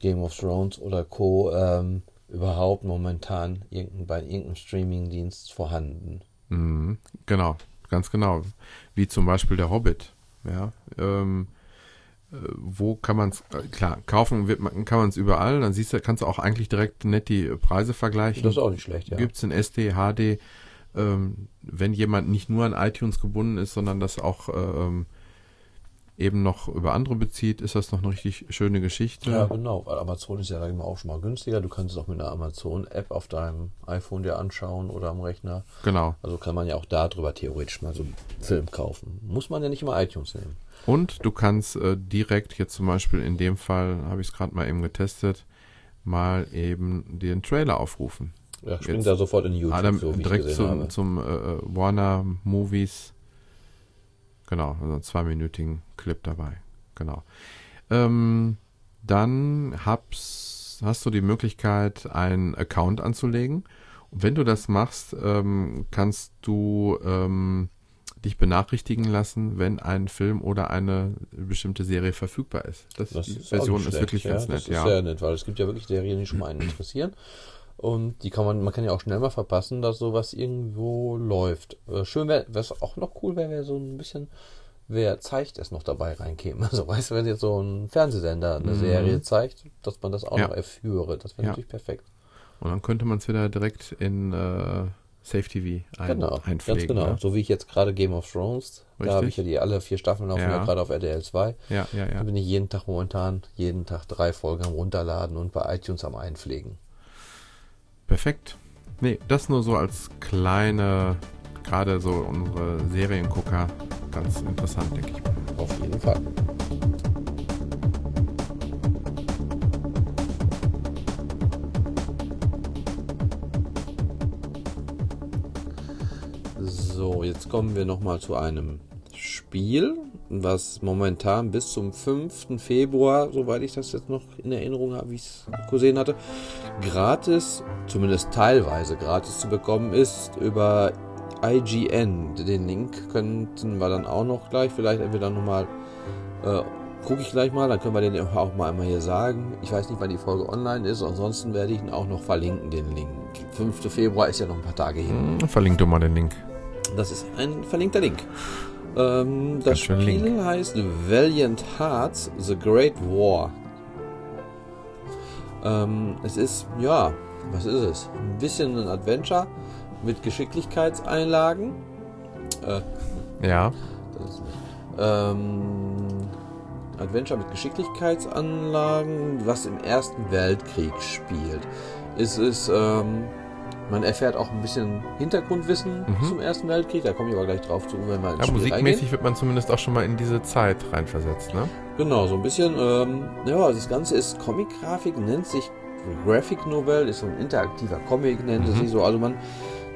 Game of Thrones oder Co. Ähm, überhaupt momentan irgendein, bei irgendeinem Streamingdienst vorhanden. Mhm, genau, ganz genau. Wie zum Beispiel der Hobbit. Ja, ähm, äh, wo kann man es, klar, kaufen wird man, kann man es überall, dann siehst du, kannst du auch eigentlich direkt nett die Preise vergleichen. Das ist auch nicht schlecht, ja. Gibt es in SD, HD, ähm, wenn jemand nicht nur an iTunes gebunden ist, sondern das auch ähm, eben noch über andere bezieht, ist das noch eine richtig schöne Geschichte. Ja, genau. Weil Amazon ist ja ich mal, auch schon mal günstiger. Du kannst es auch mit einer Amazon-App auf deinem iPhone dir anschauen oder am Rechner. Genau. Also kann man ja auch darüber theoretisch mal so einen Film kaufen. Muss man ja nicht immer iTunes nehmen. Und du kannst äh, direkt jetzt zum Beispiel in dem Fall, habe ich es gerade mal eben getestet, mal eben den Trailer aufrufen. Ja, springt da sofort in YouTube, Adam, so direkt zum, zum äh, Warner Movies. Genau, also einen zweiminütigen Clip dabei. Genau. Ähm, dann hab's, hast du die Möglichkeit, einen Account anzulegen. Und wenn du das machst, ähm, kannst du ähm, dich benachrichtigen lassen, wenn ein Film oder eine bestimmte Serie verfügbar ist. Das, Das die ist Version ist wirklich ja, ganz Das nett, ist ja. sehr nett, weil es gibt ja wirklich Serien, die schon mal einen interessieren. Und die kann man, man kann ja auch schnell mal verpassen, dass sowas irgendwo läuft. Äh, Schön wäre, was auch noch cool wäre, wäre so ein bisschen, wer zeigt es noch dabei reinkäme. Also weißt du, wenn jetzt so ein Fernsehsender eine Mhm. Serie zeigt, dass man das auch Ja. noch erführe. Das wäre Ja. natürlich perfekt. Und dann könnte man es wieder direkt in äh, Safe TV ein, Genau, einpflegen. ganz genau. Ne? So wie ich jetzt gerade Game of Thrones, da Richtig. habe ich ja die alle vier Staffeln laufen Ja. ja gerade auf RTL 2. Ja, ja, Da ja. bin ich jeden Tag momentan, jeden Tag drei Folgen am runterladen und bei iTunes am einpflegen. Perfekt. Nee, das nur so als kleine, gerade so unsere Seriengucker, ganz interessant, denke ich. Auf jeden Fall. So, jetzt kommen wir nochmal zu einem Spiel, was momentan bis zum 5. Februar, soweit ich das jetzt noch in Erinnerung habe, wie ich es gesehen hatte, gratis, zumindest teilweise gratis zu bekommen ist über IGN. Den Link könnten wir dann auch noch gleich, vielleicht entweder nochmal, äh, gucke ich gleich mal, dann können wir den auch mal einmal hier sagen. Ich weiß nicht, wann die Folge online ist, ansonsten werde ich ihn auch noch verlinken, den Link. 5. Februar ist ja noch ein paar Tage hin. Hm, Verlink du mal den Link. Das ist ein verlinkter Link. Ähm, das Spiel Link. heißt Valiant Hearts The Great War. Ähm, es ist, ja, was ist es? Ein bisschen ein Adventure mit Geschicklichkeitseinlagen. Äh, Ja, ist. Ähm, Adventure mit Geschicklichkeitsanlagen, was im Ersten Weltkrieg spielt. Es ist, ähm, man erfährt auch ein bisschen Hintergrundwissen Mhm. zum Ersten Weltkrieg. Da komme ich aber gleich drauf zu, wenn wir ins Ja, Spiel musikmäßig reingehen. wird man zumindest auch schon mal in diese Zeit reinversetzt, ne? Genau, so ein bisschen. Ähm, ja, das Ganze ist Comic-Grafik, nennt sich Graphic Novel, ist so ein interaktiver Comic, nennt es Mhm. sich so. Also man,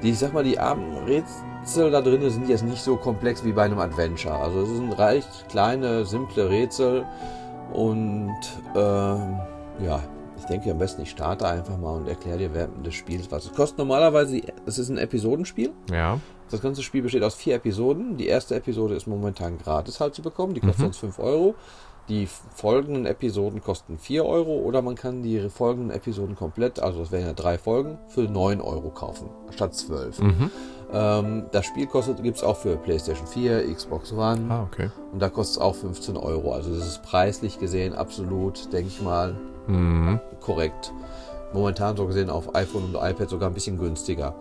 die, ich sag mal, die armen Rätsel da drin sind jetzt nicht so komplex wie bei einem Adventure. Also es sind recht kleine, simple Rätsel und ähm, ja, denke am besten, ich starte einfach mal und erkläre dir während des Spiels was. Es kostet normalerweise, es ist ein Episodenspiel. Ja. Das ganze Spiel besteht aus vier Episoden. Die erste Episode ist momentan gratis halt zu bekommen. Die kostet Mhm. uns 5 Euro. Die folgenden Episoden kosten 4 Euro oder man kann die folgenden Episoden komplett, also das wären ja drei Folgen, für 9 Euro kaufen, statt 12. Mhm. Ähm, das Spiel kostet, gibt es auch für PlayStation 4, Xbox One Ah, okay. und da kostet es auch 15 Euro. Also das ist preislich gesehen absolut, denke ich mal, Mhm. korrekt. Momentan so gesehen auf iPhone und iPad sogar ein bisschen günstiger.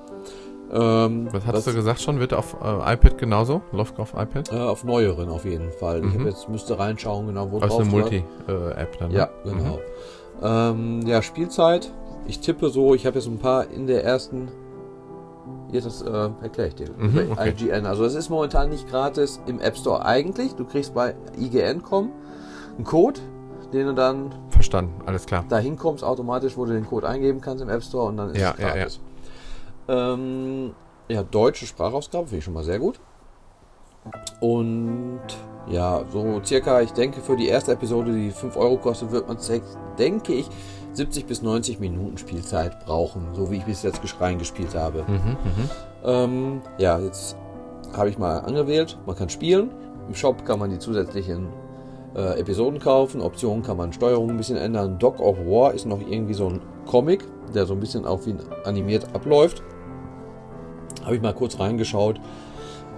Ähm, Was hattest du gesagt schon? Wird auf äh, iPad genauso? Läuft auf iPad? Äh, auf neueren auf jeden Fall. Ich Mhm. habe jetzt müsste reinschauen, genau wo Das ist drauf eine steht. Multi-App dann. ne? Ja, genau. Ähm, ja, Spielzeit. Ich tippe so, ich habe jetzt ein paar in der ersten. Hier, das äh, erkläre ich dir. Mhm, okay. IGN. Also, das ist momentan nicht gratis im App Store eigentlich. Du kriegst bei IGN.com einen Code, den du dann. Verstanden, alles klar. dahin kommst automatisch, wo du den Code eingeben kannst im App Store und dann ist Ja, es ja, ja. gratis. Ähm, ja, deutsche Sprachausgabe finde ich schon mal sehr gut. Und ja, so circa, ich denke, für die erste Episode, die 5 Euro kostet, wird man, denke ich, 70 bis 90 Minuten Spielzeit brauchen, so wie ich bis jetzt reingespielt habe. Mhm, mhm. Ähm, ja, jetzt habe ich mal angewählt. Man kann spielen. Im Shop kann man die zusätzlichen äh, Episoden kaufen. Optionen kann man Steuerung ein bisschen ändern. Dog of War ist noch irgendwie so ein Comic, der so ein bisschen auch wie animiert abläuft. Habe ich mal kurz reingeschaut.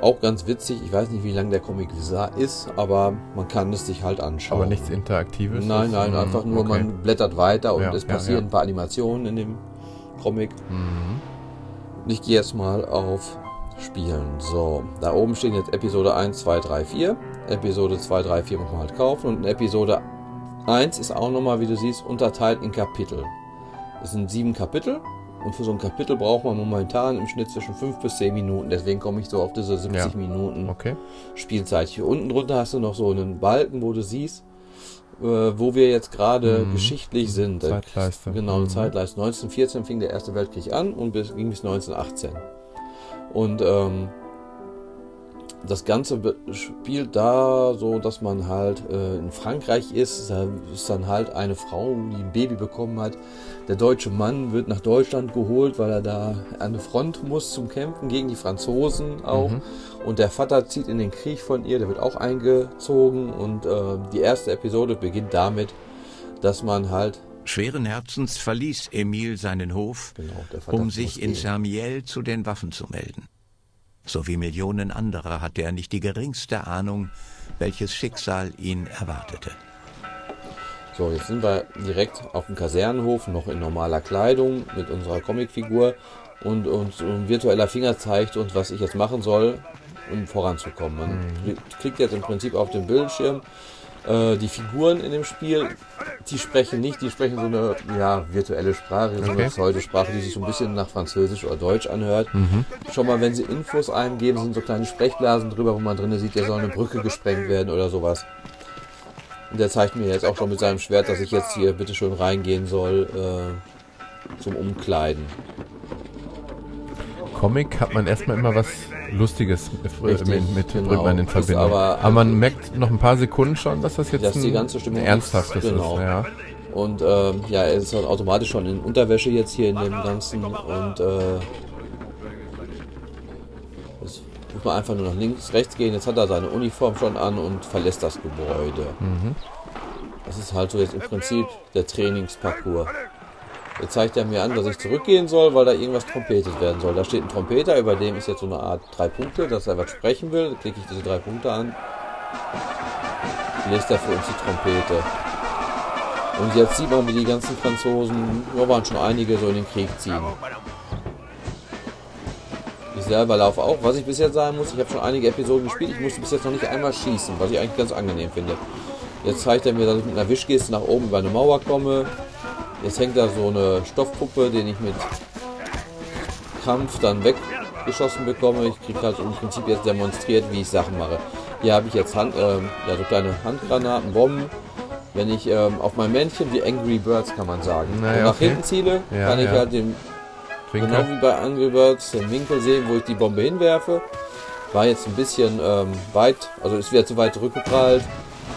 Auch ganz witzig. Ich weiß nicht, wie lang der Comic ist, aber man kann es sich halt anschauen. Aber nichts Interaktives? Nein, nein, mhm, einfach nur, okay. man blättert weiter und Ja, es ja, passieren ja. ein paar Animationen in dem Comic. Mhm. Und Ich gehe jetzt mal auf Spielen. So, da oben stehen jetzt Episode 1, 2, 3, 4. Episode 2, 3, 4 muss man halt kaufen. Und Episode 1 ist auch nochmal, wie du siehst, unterteilt in Kapitel. Es sind sieben Kapitel. Und für so ein Kapitel braucht man momentan im Schnitt zwischen 5 bis 10 Minuten. Deswegen komme ich so auf diese 70 Ja. Minuten Okay. Spielzeit. Hier unten drunter hast du noch so einen Balken, wo du siehst, äh, wo wir jetzt gerade Mhm. geschichtlich sind. Zeitleiste. Genau, eine Mhm. Zeitleiste. 1914 fing der Erste Weltkrieg an und bis, ging bis 1918. Und ähm, das Ganze spielt da so, dass man halt äh, in Frankreich ist. Da ist dann halt eine Frau, die ein Baby bekommen hat. Der deutsche Mann wird nach Deutschland geholt, weil er da an die Front muss zum Kämpfen gegen die Franzosen auch. Mhm. Und der Vater zieht in den Krieg von ihr, der wird auch eingezogen. Und äh, die erste Episode beginnt damit, dass man halt Schweren Herzens verließ Emil seinen Hof, Genau, um sich in. Samuel zu den Waffen zu melden. So wie Millionen anderer hatte er nicht die geringste Ahnung, welches Schicksal ihn erwartete. So, jetzt sind wir direkt auf dem Kasernenhof, noch in normaler Kleidung mit unserer Comicfigur und uns ein virtueller Finger zeigt uns, was ich jetzt machen soll, um voranzukommen. Man Mhm. kli- klickt jetzt im Prinzip auf den Bildschirm. Äh, die Figuren in dem Spiel, die sprechen nicht, die sprechen so eine ja, virtuelle Sprache, so eine Okay. Pseudosprache, die sich so ein bisschen nach Französisch oder Deutsch anhört. Mhm. Schon mal, wenn sie Infos eingeben, sind so kleine Sprechblasen drüber, wo man drin sieht, der soll eine Brücke gesprengt werden oder sowas. Und der zeigt mir jetzt auch schon mit seinem Schwert, dass ich jetzt hier bitte schön reingehen soll äh, zum Umkleiden. Comic hat man erstmal immer was Lustiges mit, Richtig, mit, mit genau. bringt man in Verbindung. aber- Aber, man merkt noch ein paar Sekunden schon, dass das jetzt Dass die ganze Stimmung ernsthaftes ist, genau. ist. Ja. Und ähm, ja, er ist halt automatisch schon in Unterwäsche jetzt hier in dem Ganzen und äh, jetzt muss man einfach nur nach links, rechts gehen. Jetzt hat er seine Uniform schon an und verlässt das Gebäude. Mhm. Das ist halt so jetzt im Prinzip der Trainingsparcours. Jetzt zeigt er mir an, dass ich zurückgehen soll, weil da irgendwas trompetet werden soll. Da steht ein Trompeter, über dem ist jetzt so eine Art drei Punkte, dass er was sprechen will. Dann klicke ich diese drei Punkte an. Lässt er für uns die Trompete. Und jetzt sieht man, wie die ganzen Franzosen, da waren schon einige, so in den Krieg ziehen. Ich selber laufe auch. Was ich bis jetzt sagen muss, ich habe schon einige Episoden gespielt. Ich musste bis jetzt noch nicht einmal schießen, was ich eigentlich ganz angenehm finde. Jetzt zeigt er mir, dass ich mit einer Wischgeste nach oben über eine Mauer komme. Jetzt hängt da so eine Stoffpuppe, den ich mit Kampf dann weggeschossen bekomme. Ich kriege halt im Prinzip jetzt demonstriert, wie ich Sachen mache. Hier habe ich jetzt Hand, ähm, ja, so kleine Handgranaten, Bomben. Wenn ich ähm, auf mein Männchen, wie Angry Birds kann man sagen, Naja, nach okay. hinten ziele, Ja, kann ich ja. halt den Winkel. Genau wie bei Angry Birds den Winkel sehen, wo ich die Bombe hinwerfe. War jetzt ein bisschen ähm, weit, also ist wieder zu weit zurückgeprallt.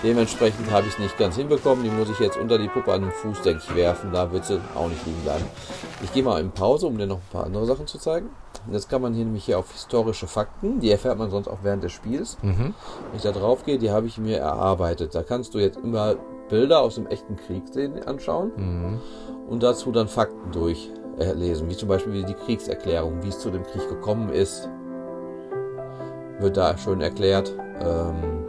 Dementsprechend habe ich es nicht ganz hinbekommen. Die muss ich jetzt unter die Puppe an den Fuß, denke ich, werfen. Da wird sie auch nicht liegen bleiben. Ich gehe mal in Pause, um dir noch ein paar andere Sachen zu zeigen. Jetzt kann man hier nämlich hier auf historische Fakten, die erfährt man sonst auch während des Spiels. Mhm. Wenn ich da drauf gehe, die habe ich mir erarbeitet. Da kannst du jetzt immer Bilder aus dem echten Krieg sehen, anschauen Mhm. und dazu dann Fakten durchlesen, wie zum Beispiel die Kriegserklärung, wie es zu dem Krieg gekommen ist, wird da schön erklärt. Ähm,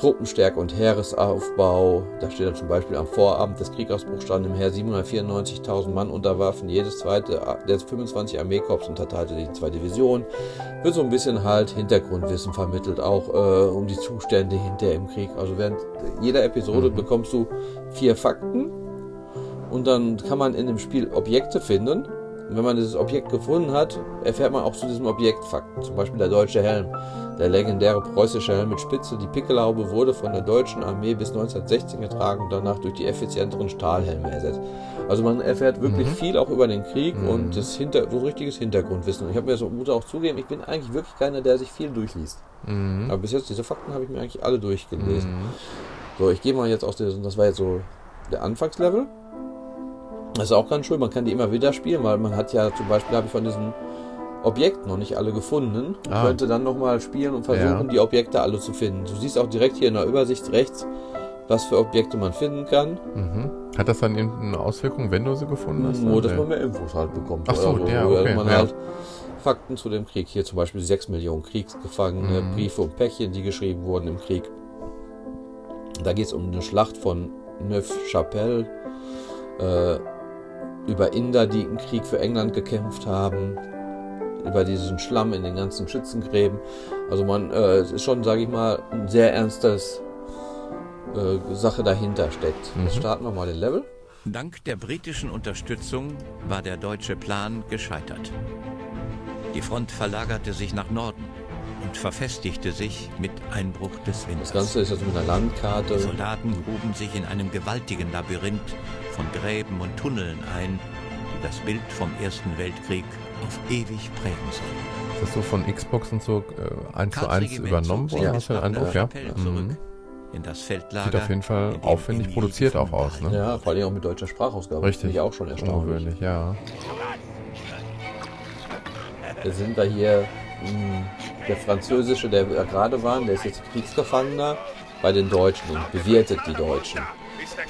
Truppenstärke und Heeresaufbau, da steht dann zum Beispiel am Vorabend des Kriegausbruchs standen im Heer 794.000 Mann unter Waffen, jedes zweite, der 25 Armeekorps unterteilte die zwei Divisionen. Wird so ein bisschen halt Hintergrundwissen vermittelt, auch äh, um die Zustände hinter im Krieg. Also während jeder Episode bekommst du vier Fakten und dann kann man in dem Spiel Objekte finden. Und wenn man dieses Objekt gefunden hat, erfährt man auch zu diesem Objekt Fakten. Zum Beispiel der deutsche Helm. Der legendäre preußische Helm mit Spitze, die Pickelhaube, wurde von der deutschen Armee bis 1916 getragen und danach durch die effizienteren Stahlhelme ersetzt. Also man erfährt wirklich viel auch über den Krieg und das Hinter so richtiges Hintergrundwissen. Ich habe mir so muss auch zugeben, ich bin eigentlich wirklich keiner, der sich viel durchliest. Aber bis jetzt diese Fakten habe ich mir eigentlich alle durchgelesen. So, ich gehe mal jetzt aus diesem, das war jetzt so der Anfangslevel. Das ist auch ganz schön, man kann die immer wieder spielen, weil man hat ja zum Beispiel, habe ich von diesen Objekten noch nicht alle gefunden. Ah. könnte dann nochmal spielen und versuchen, Ja. die Objekte alle zu finden. Du siehst auch direkt hier in der Übersicht rechts, was für Objekte man finden kann. Mhm. Hat das dann irgendeine Auswirkung, wenn du sie gefunden hast? Nur, dass Nee. man mehr Infos halt bekommt. Ach so, oder ja, okay, man ja. halt Fakten zu dem Krieg. Hier zum Beispiel 6 Millionen Kriegsgefangene, Mhm. Briefe und Päckchen, die geschrieben wurden im Krieg. Da geht es um eine Schlacht von Neuf-Chapelle, äh, über Inder, die im Krieg für England gekämpft haben, über diesen Schlamm in den ganzen Schützengräben. Also man, äh, es ist schon, sage ich mal, ein sehr ernstes äh, Sache dahinter steckt. Jetzt Mhm. starten wir mal den Level. Dank der britischen Unterstützung war der deutsche Plan gescheitert. Die Front verlagerte sich nach Norden und verfestigte sich mit Einbruch des Das Winters. Ganze ist jetzt mit einer Landkarte. Die Soldaten gruben sich in einem gewaltigen Labyrinth von Gräben und Tunneln ein, das Bild vom Ersten Weltkrieg auf ewig prägen sollen. Ist das so von Xbox und so äh, eins zu Karls eins Regiment übernommen zog sich worden? bis Hast du den nach Eindruck, ja? Mhm. in das Feldlager. Sieht auf jeden Fall aufwendig produziert auch aus, ne? Ja, vor allem auch mit deutscher Sprachausgabe. Richtig. Finde ich auch schon erstaunlich. Ungewöhnlich, ja. Jetzt sind wir hier, mh, der Französische, der wir gerade waren, der ist jetzt Kriegsgefangener bei den Deutschen und bewirtet die Deutschen.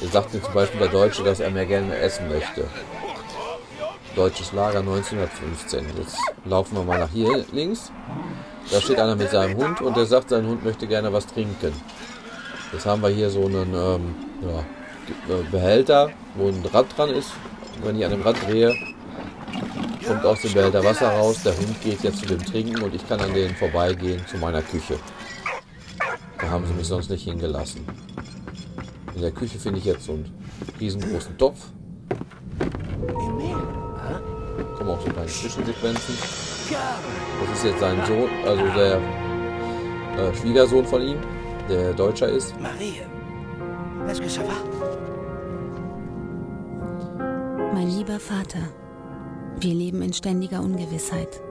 Er sagt mir zum Beispiel der Deutsche, dass er mehr gerne essen möchte. Deutsches Lager 1915. Jetzt laufen wir mal nach hier links. Da steht einer mit seinem Hund und der sagt, sein Hund möchte gerne was trinken. Jetzt haben wir hier so einen ähm, ja, äh, Behälter, wo ein Rad dran ist. Wenn ich an dem Rad drehe, kommt aus dem Behälter Wasser raus. Der Hund geht jetzt zu dem Trinken und ich kann an denen vorbeigehen zu meiner Küche. Da haben sie mich sonst nicht hingelassen. In der Küche finde ich jetzt so einen riesengroßen Topf. Kommen auch so kleine Zwischensequenzen. Das ist jetzt sein Sohn, also der äh, Schwiegersohn von ihm, der Deutscher ist. Marie, est-ce que ça va Mein lieber Vater, wir leben in ständiger Ungewissheit.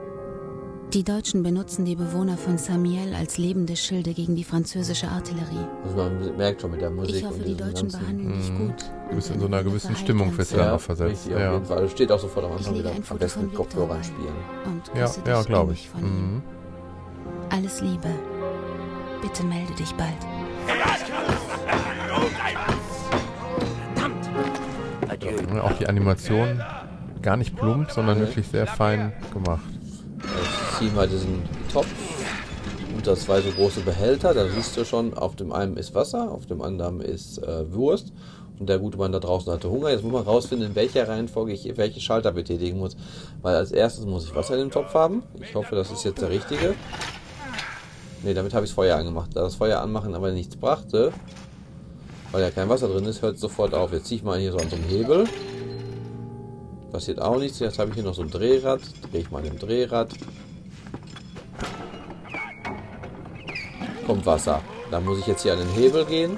Die Deutschen benutzen die Bewohner von Samiel als lebende Schilde gegen die französische Artillerie. Also man merkt schon mit der Musik Ich hoffe, und die Deutschen ganzen behandeln dich gut. Du bist in so einer gewissen Stimmung fürs sie. Ja, Ja, auch versetzt, richtig, auf ja. jeden Fall. Steht auch sofort am Anfang wieder am besten mit Kopfhörern spielen. Und Ja, ja, glaube ich. Mhm. Alles Liebe. Bitte melde dich bald. Ja, Auch die Animation gar nicht plump, sondern wirklich sehr fein gemacht. Ziehen wir diesen Topf und da zwei so große Behälter. Da siehst du schon, auf dem einen ist Wasser, auf dem anderen ist äh, Wurst. Und der gute Mann da draußen hatte Hunger. Jetzt muss man rausfinden, in welcher Reihenfolge ich welche Schalter betätigen muss. Weil als erstes muss ich Wasser in dem Topf haben. Ich hoffe, das ist jetzt der richtige. Ne, damit habe ich das Feuer angemacht. Da das Feuer anmachen aber nichts brachte, weil ja kein Wasser drin ist, hört es sofort auf. Jetzt ziehe ich mal hier so an so einem Hebel. Passiert auch nichts. Jetzt habe ich hier noch so ein Drehrad. Drehe ich mal an dem Drehrad. Kommt Wasser. Dann muss ich jetzt hier an den Hebel gehen.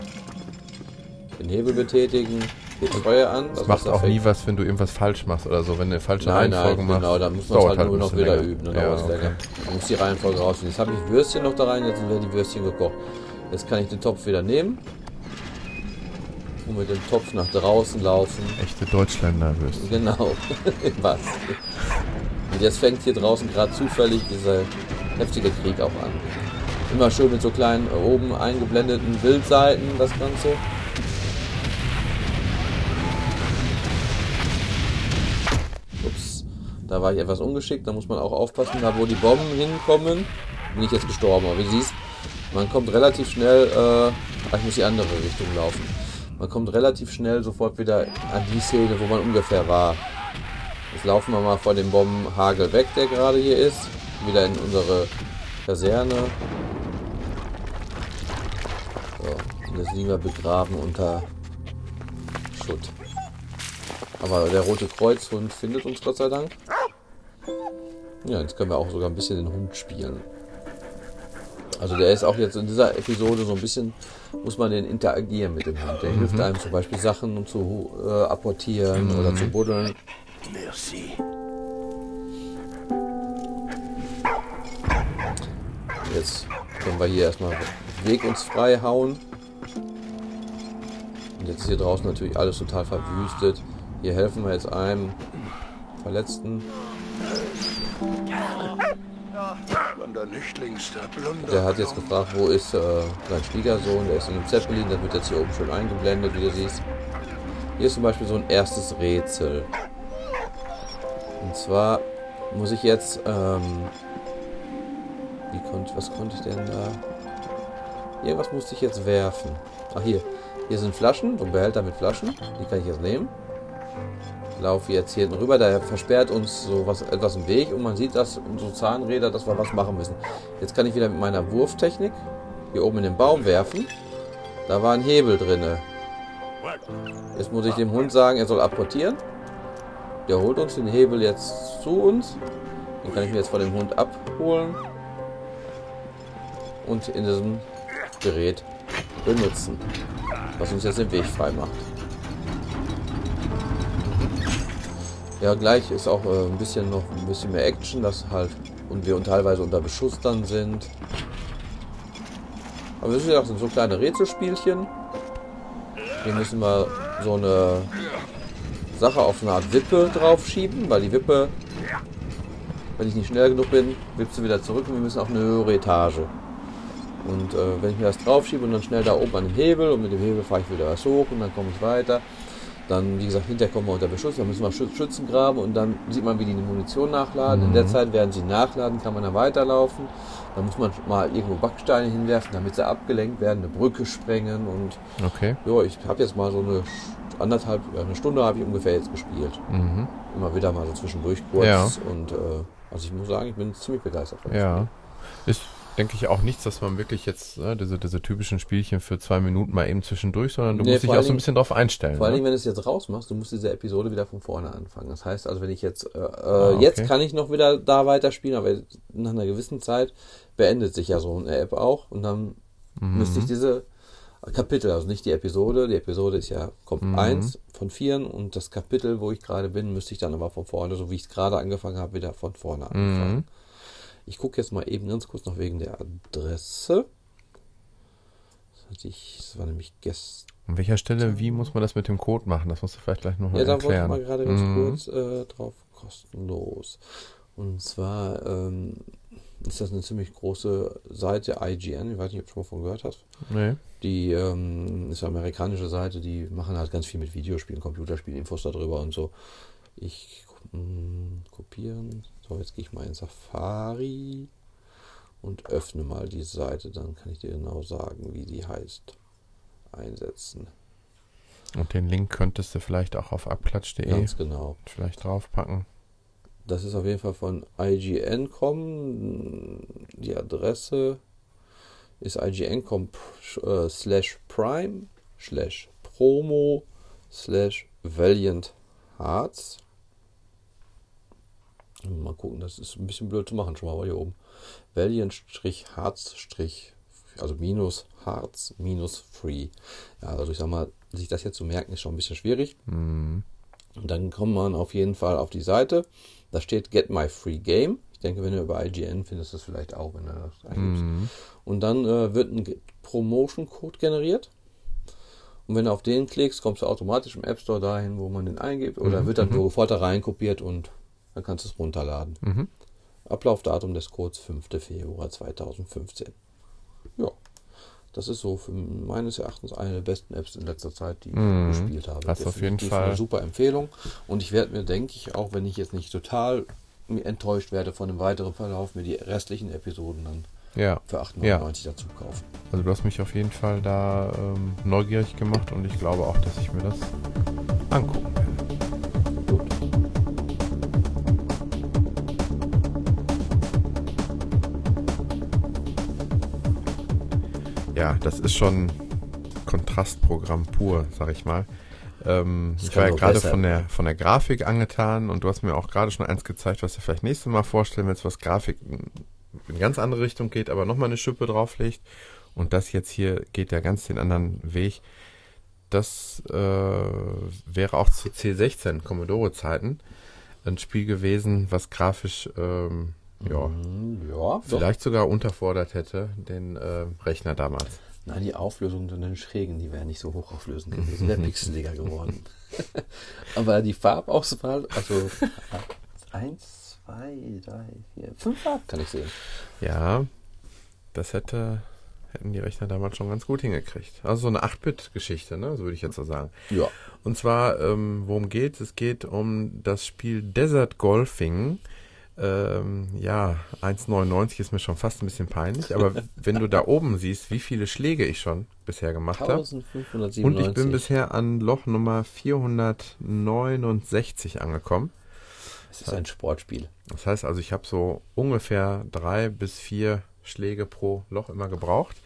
Den Hebel betätigen. Geht Feuer an. Das macht auch nie was, wenn du irgendwas falsch machst oder so. Wenn du eine falsche Nein, Reihenfolge nein, machst. genau, dann muss man es dauert halt nur noch wieder länger. üben. Dann Ja, okay. Man muss die Reihenfolge rausfinden. Jetzt habe ich Würstchen noch da rein, jetzt werden die Würstchen gekocht. Jetzt kann ich den Topf wieder nehmen und mit dem Topf nach draußen laufen. Echte Deutschländer wirst. Genau. Was? Und jetzt fängt hier draußen gerade zufällig dieser heftige Krieg auch an. Immer schön mit so kleinen äh, oben eingeblendeten Bildseiten das Ganze. Ups, da war ich etwas ungeschickt. Da muss man auch aufpassen, da wo die Bomben hinkommen. Bin ich jetzt gestorben, aber wie siehst, man kommt relativ schnell. Äh, ach, ich muss die andere Richtung laufen. Man kommt relativ schnell sofort wieder an die Szene, wo man ungefähr war. Jetzt laufen wir mal vor dem Bombenhagel weg, der gerade hier ist. Wieder in unsere Kaserne. Und jetzt liegen wir begraben unter Schutt. Aber der rote Kreuzhund findet uns Gott sei Dank. Ja, jetzt können wir auch sogar ein bisschen den Hund spielen. Also der ist auch jetzt in dieser Episode so ein bisschen, muss man den interagieren mit dem Hund. Der hilft einem zum Beispiel Sachen zu äh, apportieren oder zu buddeln. Merci. Jetzt können wir hier erstmal Weg uns frei hauen. Und jetzt ist hier draußen natürlich alles total verwüstet. Hier helfen wir jetzt einem Verletzten. Der hat jetzt gefragt, wo ist äh, sein Schwiegersohn. Der ist in einem Zeppelin. Der wird jetzt hier oben schön eingeblendet, wie du siehst. Hier ist zum Beispiel so ein erstes Rätsel. Und zwar muss ich jetzt, ähm, wie konnte, was konnte ich denn da? Irgendwas musste ich jetzt werfen. Ach hier, hier sind Flaschen, so ein Behälter mit Flaschen. Die kann ich jetzt nehmen. Laufe jetzt hier rüber, da versperrt uns so was, etwas im Weg und man sieht das, so Zahnräder, dass wir was machen müssen. Jetzt kann ich wieder mit meiner Wurftechnik hier oben in den Baum werfen. Da war ein Hebel drinne. Jetzt muss ich dem Hund sagen, er soll apportieren. Der holt uns den Hebel jetzt zu uns. Den kann ich mir jetzt von dem Hund abholen. Und in diesem Gerät benutzen. Was uns jetzt den Weg frei macht. Ja, gleich ist auch äh, ein bisschen noch ein bisschen mehr Action, dass halt und wir teilweise unter Beschuss dann sind. Aber das sind so kleine Rätselspielchen. Hier müssen wir so eine Sache auf eine Art Wippe draufschieben, weil die Wippe, wenn ich nicht schnell genug bin, wippt sie wieder zurück und wir müssen auf eine höhere Etage. Und äh, wenn ich mir das draufschiebe und dann schnell da oben an den Hebel und mit dem Hebel fahre ich wieder was hoch und dann komme ich weiter. Dann, wie gesagt, hinterher kommen wir unter Beschuss, dann müssen wir Schü- Schützen graben und dann sieht man, wie die die Munition nachladen. In der Zeit, während sie nachladen, kann man dann weiterlaufen. Dann muss man mal irgendwo Backsteine hinwerfen, damit sie abgelenkt werden, eine Brücke sprengen und Okay. ja, ich habe jetzt mal so eine anderthalb, eine Stunde habe ich ungefähr jetzt gespielt. Mhm. Immer wieder mal so zwischendurch kurz Ja. und äh, also ich muss sagen, ich bin ziemlich begeistert von Ja. Ist, denke ich, auch nichts, dass man wirklich jetzt ne, diese, diese typischen Spielchen für zwei Minuten mal eben zwischendurch, sondern du Nee, musst dich auch allen so ein bisschen drauf einstellen. Vor allen ne? Dingen, wenn du es jetzt rausmachst, du musst diese Episode wieder von vorne anfangen. Das heißt also, wenn ich jetzt, äh, äh, Ah, okay. jetzt kann ich noch wieder da weiterspielen, aber nach einer gewissen Zeit beendet sich ja so eine App auch und dann Mhm. müsste ich diese Kapitel, also nicht die Episode, die Episode ist ja, kommt Mhm. eins von vieren und das Kapitel, wo ich gerade bin, müsste ich dann aber von vorne, so wie ich es gerade angefangen habe, wieder von vorne anfangen. Mhm. Ich gucke jetzt mal eben ganz kurz noch wegen der Adresse. Das hatte ich, das war nämlich gestern. An welcher Stelle, wie muss man das mit dem Code machen? Das musst du vielleicht gleich nochmal Ja, da wollte ich erklären. mal gerade ganz Mhm. kurz äh, drauf kostenlos. Und zwar ähm, ist das eine ziemlich große Seite, IGN, ich weiß nicht, ob du schon mal von gehört hast. Nee. Die ähm, ist eine amerikanische Seite, die machen halt ganz viel mit Videospielen, Computerspielen, Infos darüber und so. Ich mh, kopieren. So, jetzt gehe ich mal in Safari und öffne mal die Seite, dann kann ich dir genau sagen, wie die heißt. Einsetzen. Und den Link könntest du vielleicht auch auf abklatsch.de Ganz genau. vielleicht draufpacken. Das ist auf jeden Fall von IGN.com. Die Adresse ist IGN.com äh, slash Prime slash promo slash valiant hearts. Mal gucken, das ist ein bisschen blöd zu machen, schon mal hier oben. Valiant-Hearts- also minus Hearts minus Free. Ja, also ich sag mal, sich das jetzt zu merken, ist schon ein bisschen schwierig. Mhm. Und dann kommt man auf jeden Fall auf die Seite. Da steht Get My Free Game. Ich denke, wenn du über IGN findest das vielleicht auch, wenn du das eingibst. Mhm. Und dann äh, wird ein Promotion-Code generiert. Und wenn du auf den klickst, kommst du automatisch im App Store dahin, wo man den eingibt. Oder wird dann sofort da reinkopiert und dann kannst du es runterladen. Mhm. Ablaufdatum des Codes 5. Februar 2015. Ja, das ist so für meines Erachtens eine der besten Apps in letzter Zeit, die ich Mhm. gespielt habe. Das auf jeden Fall. Eine super Empfehlung. Und ich werde mir, denke ich, auch wenn ich jetzt nicht total enttäuscht werde von dem weiteren Verlauf, mir die restlichen Episoden dann Ja, für 8,99 dazu kaufen. also du hast mich auf jeden Fall da ähm, neugierig gemacht und ich glaube auch, dass ich mir das angucken werde. Ja, das ist schon Kontrastprogramm pur, sag ich mal. Ähm, ich war ja gerade von der, von der Grafik angetan und du hast mir auch gerade schon eins gezeigt, was du vielleicht nächstes Mal vorstellen willst, was Grafik in in ganz andere Richtung geht, aber nochmal eine Schippe drauflegt. Und das jetzt hier geht ja ganz den anderen Weg. Das äh, wäre auch zu C16 Commodore-Zeiten ein Spiel gewesen, was grafisch ähm, ja, Hm, Ja, doch. vielleicht sogar unterfordert hätte, den äh, Rechner damals. Nein, die Auflösung von den Schrägen, die wäre nicht so hochauflösend gewesen, wäre pixeliger geworden. Aber die Farbauswahl, also eins, zwei, drei, vier, fünf Farben kann ich sehen. Ja, das hätte, hätten die Rechner damals schon ganz gut hingekriegt. Also so eine 8-Bit-Geschichte, ne? so würde ich jetzt so sagen. Ja. Und zwar, ähm, worum geht es? geht um das Spiel Desert Golfing. Ähm, ja, 1,99 ist mir schon fast ein bisschen peinlich, aber wenn du da oben siehst, wie viele Schläge ich schon bisher gemacht habe. 1597. Und ich bin bisher an Loch Nummer 469 angekommen. Es ist ein Sportspiel. Das heißt also, ich habe so ungefähr drei bis vier Schläge pro Loch immer gebraucht.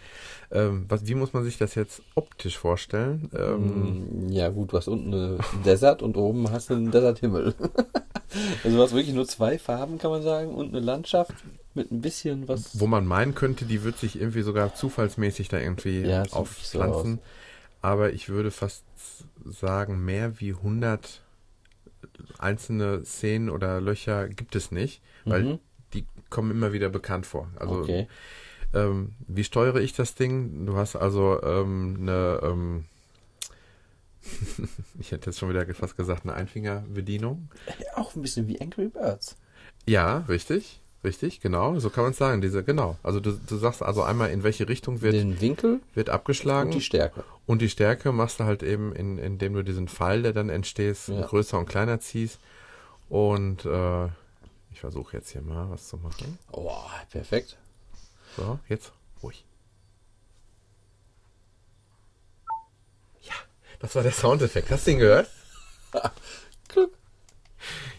Ähm, was, wie muss man sich das jetzt optisch vorstellen? Ähm, Mm, Ja gut, du hast unten eine Desert und oben hast du einen Deserthimmel. also du hast wirklich nur zwei Farben, kann man sagen, und eine Landschaft mit ein bisschen was. Wo man meinen könnte, die wird sich irgendwie sogar zufallsmäßig da irgendwie Ja, sieht so aufpflanzen. Aber ich würde fast sagen, mehr wie 100 einzelne Szenen oder Löcher gibt es nicht, weil Mhm. die kommen immer wieder bekannt vor. Also okay. Ähm, wie steuere ich das Ding? Du hast also ähm, eine, ähm, ich hätte jetzt schon wieder fast gesagt, eine Einfingerbedienung. Auch ein bisschen wie Angry Birds. Ja, richtig, richtig, genau. So kann man es sagen. Diese, genau. Also du, du sagst also einmal, in welche Richtung wird, Den Winkel wird abgeschlagen und die Stärke. und die Stärke machst du halt eben, in, indem du diesen Pfeil, der dann entsteht, Ja. größer und kleiner ziehst. Und äh, ich versuche jetzt hier mal was zu machen. Oh, perfekt. So, jetzt ruhig. Ja, das war der Soundeffekt. Hast du ihn gehört?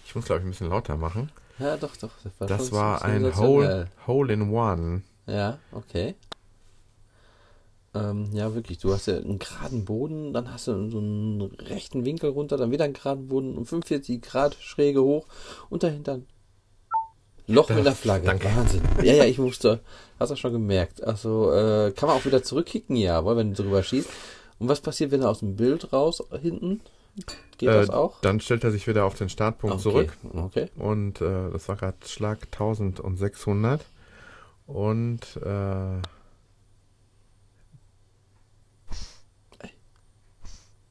Ich muss, glaube ich, ein bisschen lauter machen. Ja, doch, doch. Das war, Das war ein. Hole, Hole in One. Ja, okay. Ähm, ja, wirklich. Du hast ja einen geraden Boden, dann hast du so einen rechten Winkel runter, dann wieder einen geraden Boden um 45 Grad schräge hoch und dahinter Loch mit der Flagge. danke. Wahnsinn. Ja, ja, ich musste. Hast du schon gemerkt. Also, äh, kann man auch wieder zurückkicken? Ja, wenn du drüber schießt. Und was passiert, wenn er aus dem Bild raus hinten? Geht das Äh, auch? Dann stellt er sich wieder auf den Startpunkt Okay, zurück. Okay. Und äh, das war gerade Schlag 1600. Und äh,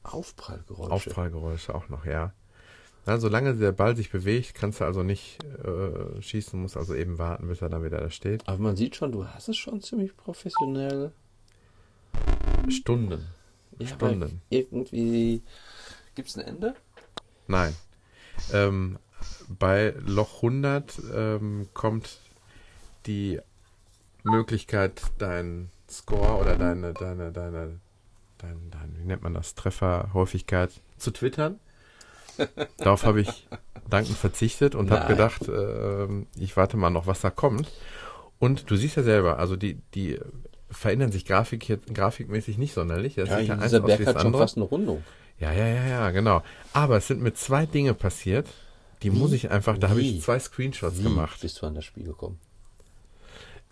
Aufprallgeräusche. Aufprallgeräusche auch noch, ja. Na, solange der Ball sich bewegt, kannst du also nicht äh, schießen, musst also eben warten, bis er dann wieder da steht. Aber man sieht schon, du hast es schon ziemlich professionell. Stunden. Ja, Stunden. Irgendwie. Gibt es ein Ende? Nein. Ähm, bei Loch 100 ähm, kommt die Möglichkeit, dein Score oder deine, deine, deine, dein, dein, wie nennt man das, Trefferhäufigkeit zu twittern. Darauf habe ich dankend verzichtet und habe gedacht, ähm, ich warte mal noch, was da kommt. Und du siehst ja selber, also die, die verändern sich Grafik hier, grafikmäßig nicht sonderlich. Das Ja, ja dieser Berg wie hat schon andere. fast eine Rundung. Ja, ja, ja, ja, genau. Aber es sind mir zwei Dinge passiert, die muss ich einfach, da habe Wie? ich zwei Screenshots Wie gemacht. bist du an das Spiel gekommen?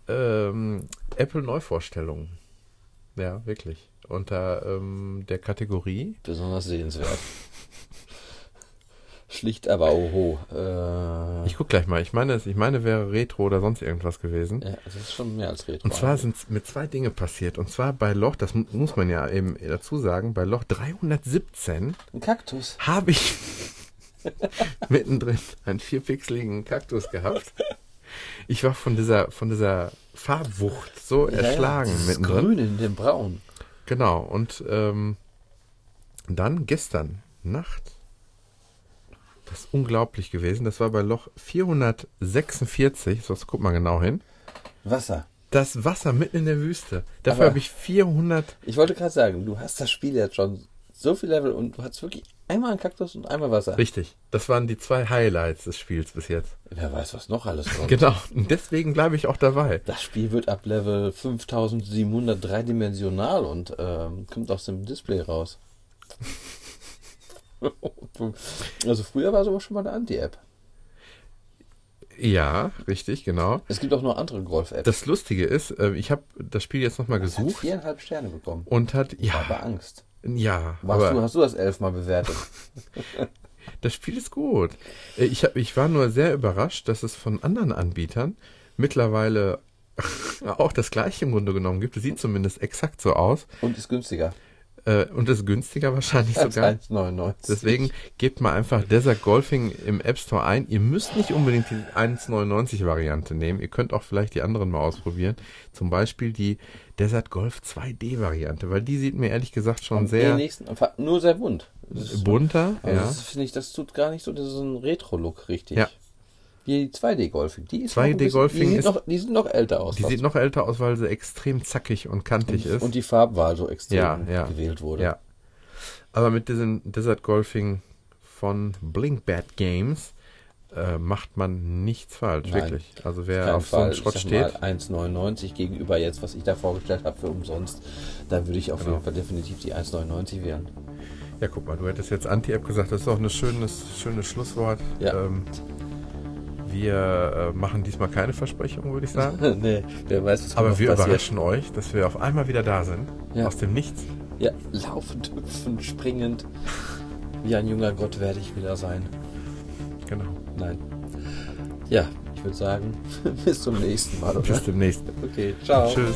Ähm, Apple Neuvorstellungen. Ja, wirklich. Unter ähm, der Kategorie. Besonders sehenswert. Schlicht, aber oho. Äh, Ich guck gleich mal. Ich meine, es- ich meine, wäre Retro oder sonst irgendwas gewesen. ja, das ist schon mehr als Retro. Und zwar sind mir zwei Dinge passiert. Und zwar bei Loch, das mu- muss man ja eben dazu sagen, bei Loch 317 ein Kaktus. habe ich mittendrin einen vierpixeligen Kaktus gehabt. Ich war von dieser, von dieser Farbwucht so erschlagen ja, das mittendrin. Grün in dem Braun. Genau. Und ähm, dann gestern Nacht, das ist unglaublich gewesen, das war bei Loch 446, so guck mal genau hin, Wasser. das Wasser mitten in der Wüste. Dafür habe ich 400 Ich wollte gerade sagen, du hast das Spiel jetzt schon so viel Level und du hast wirklich einmal einen Kaktus und einmal Wasser. Richtig. Das waren die zwei Highlights des Spiels bis jetzt. Wer weiß, was noch alles kommt. Genau. Und deswegen bleibe ich auch dabei. Das Spiel wird ab Level 5700 dreidimensional und ähm, kommt aus dem Display raus. also früher war sowas schon mal eine Anti-App. Ja, richtig, genau. Es gibt auch noch andere Golf-Apps. Das Lustige ist, äh, ich habe das Spiel jetzt nochmal hat gesucht viereinhalb Sterne bekommen. und hat, Aber ja, Angst. ja, Warst du, aber hast du das elfmal bewertet? das Spiel ist gut. Äh, Ich, hab, ich war nur sehr überrascht, dass es von anderen Anbietern mittlerweile auch das gleiche im Grunde genommen gibt. Es sieht zumindest exakt so aus Und ist günstiger. Äh, und ist günstiger wahrscheinlich Als sogar. 1,99. Deswegen gebt mal einfach Desert Golfing im App Store ein. Ihr müsst nicht unbedingt die 1,99 Variante nehmen. Ihr könnt auch vielleicht die anderen mal ausprobieren. Zum Beispiel die Desert Golf 2D Variante, weil die sieht mir ehrlich gesagt schon Am sehr nächsten, nur sehr bunt. Bunter. Also Ja. das finde ich, das tut gar nicht so, das ist ein Retro-Look richtig. Ja. Die 2D-Golfing, die ist 2D noch ein bisschen- Golfing die, sieht ist- noch, die sind noch älter aus. Die sieht noch älter aus, weil sie extrem zackig und kantig ist. und die Farbwahl so extrem Ja, ja. gewählt wurde. Ja. Aber mit diesem Desert Golfing von Blinkbat Games äh, macht man nichts falsch, Nein, wirklich. Also wer auf so einen Fall. Schrott steht, sag mal 1,99 gegenüber jetzt, was ich da vorgestellt habe für umsonst, da würde ich auf Genau. jeden Fall definitiv die 1,99 wählen. Ja, guck mal, du hättest jetzt Anti-App gesagt, das ist auch ein schönes, schönes Schlusswort. Ja. Ähm, wir äh, machen diesmal keine Versprechung, würde ich sagen. nee, wer weiß, was Aber wir passiert. überraschen euch, dass wir auf einmal wieder da sind. Ja. Aus dem Nichts. Ja, laufend, hüpfend, springend. Wie ein junger Gott werde ich wieder sein. Genau. Nein. Ja, ich würde sagen, bis zum nächsten Mal. Oder? Bis demnächst. Okay, ciao. Tschüss.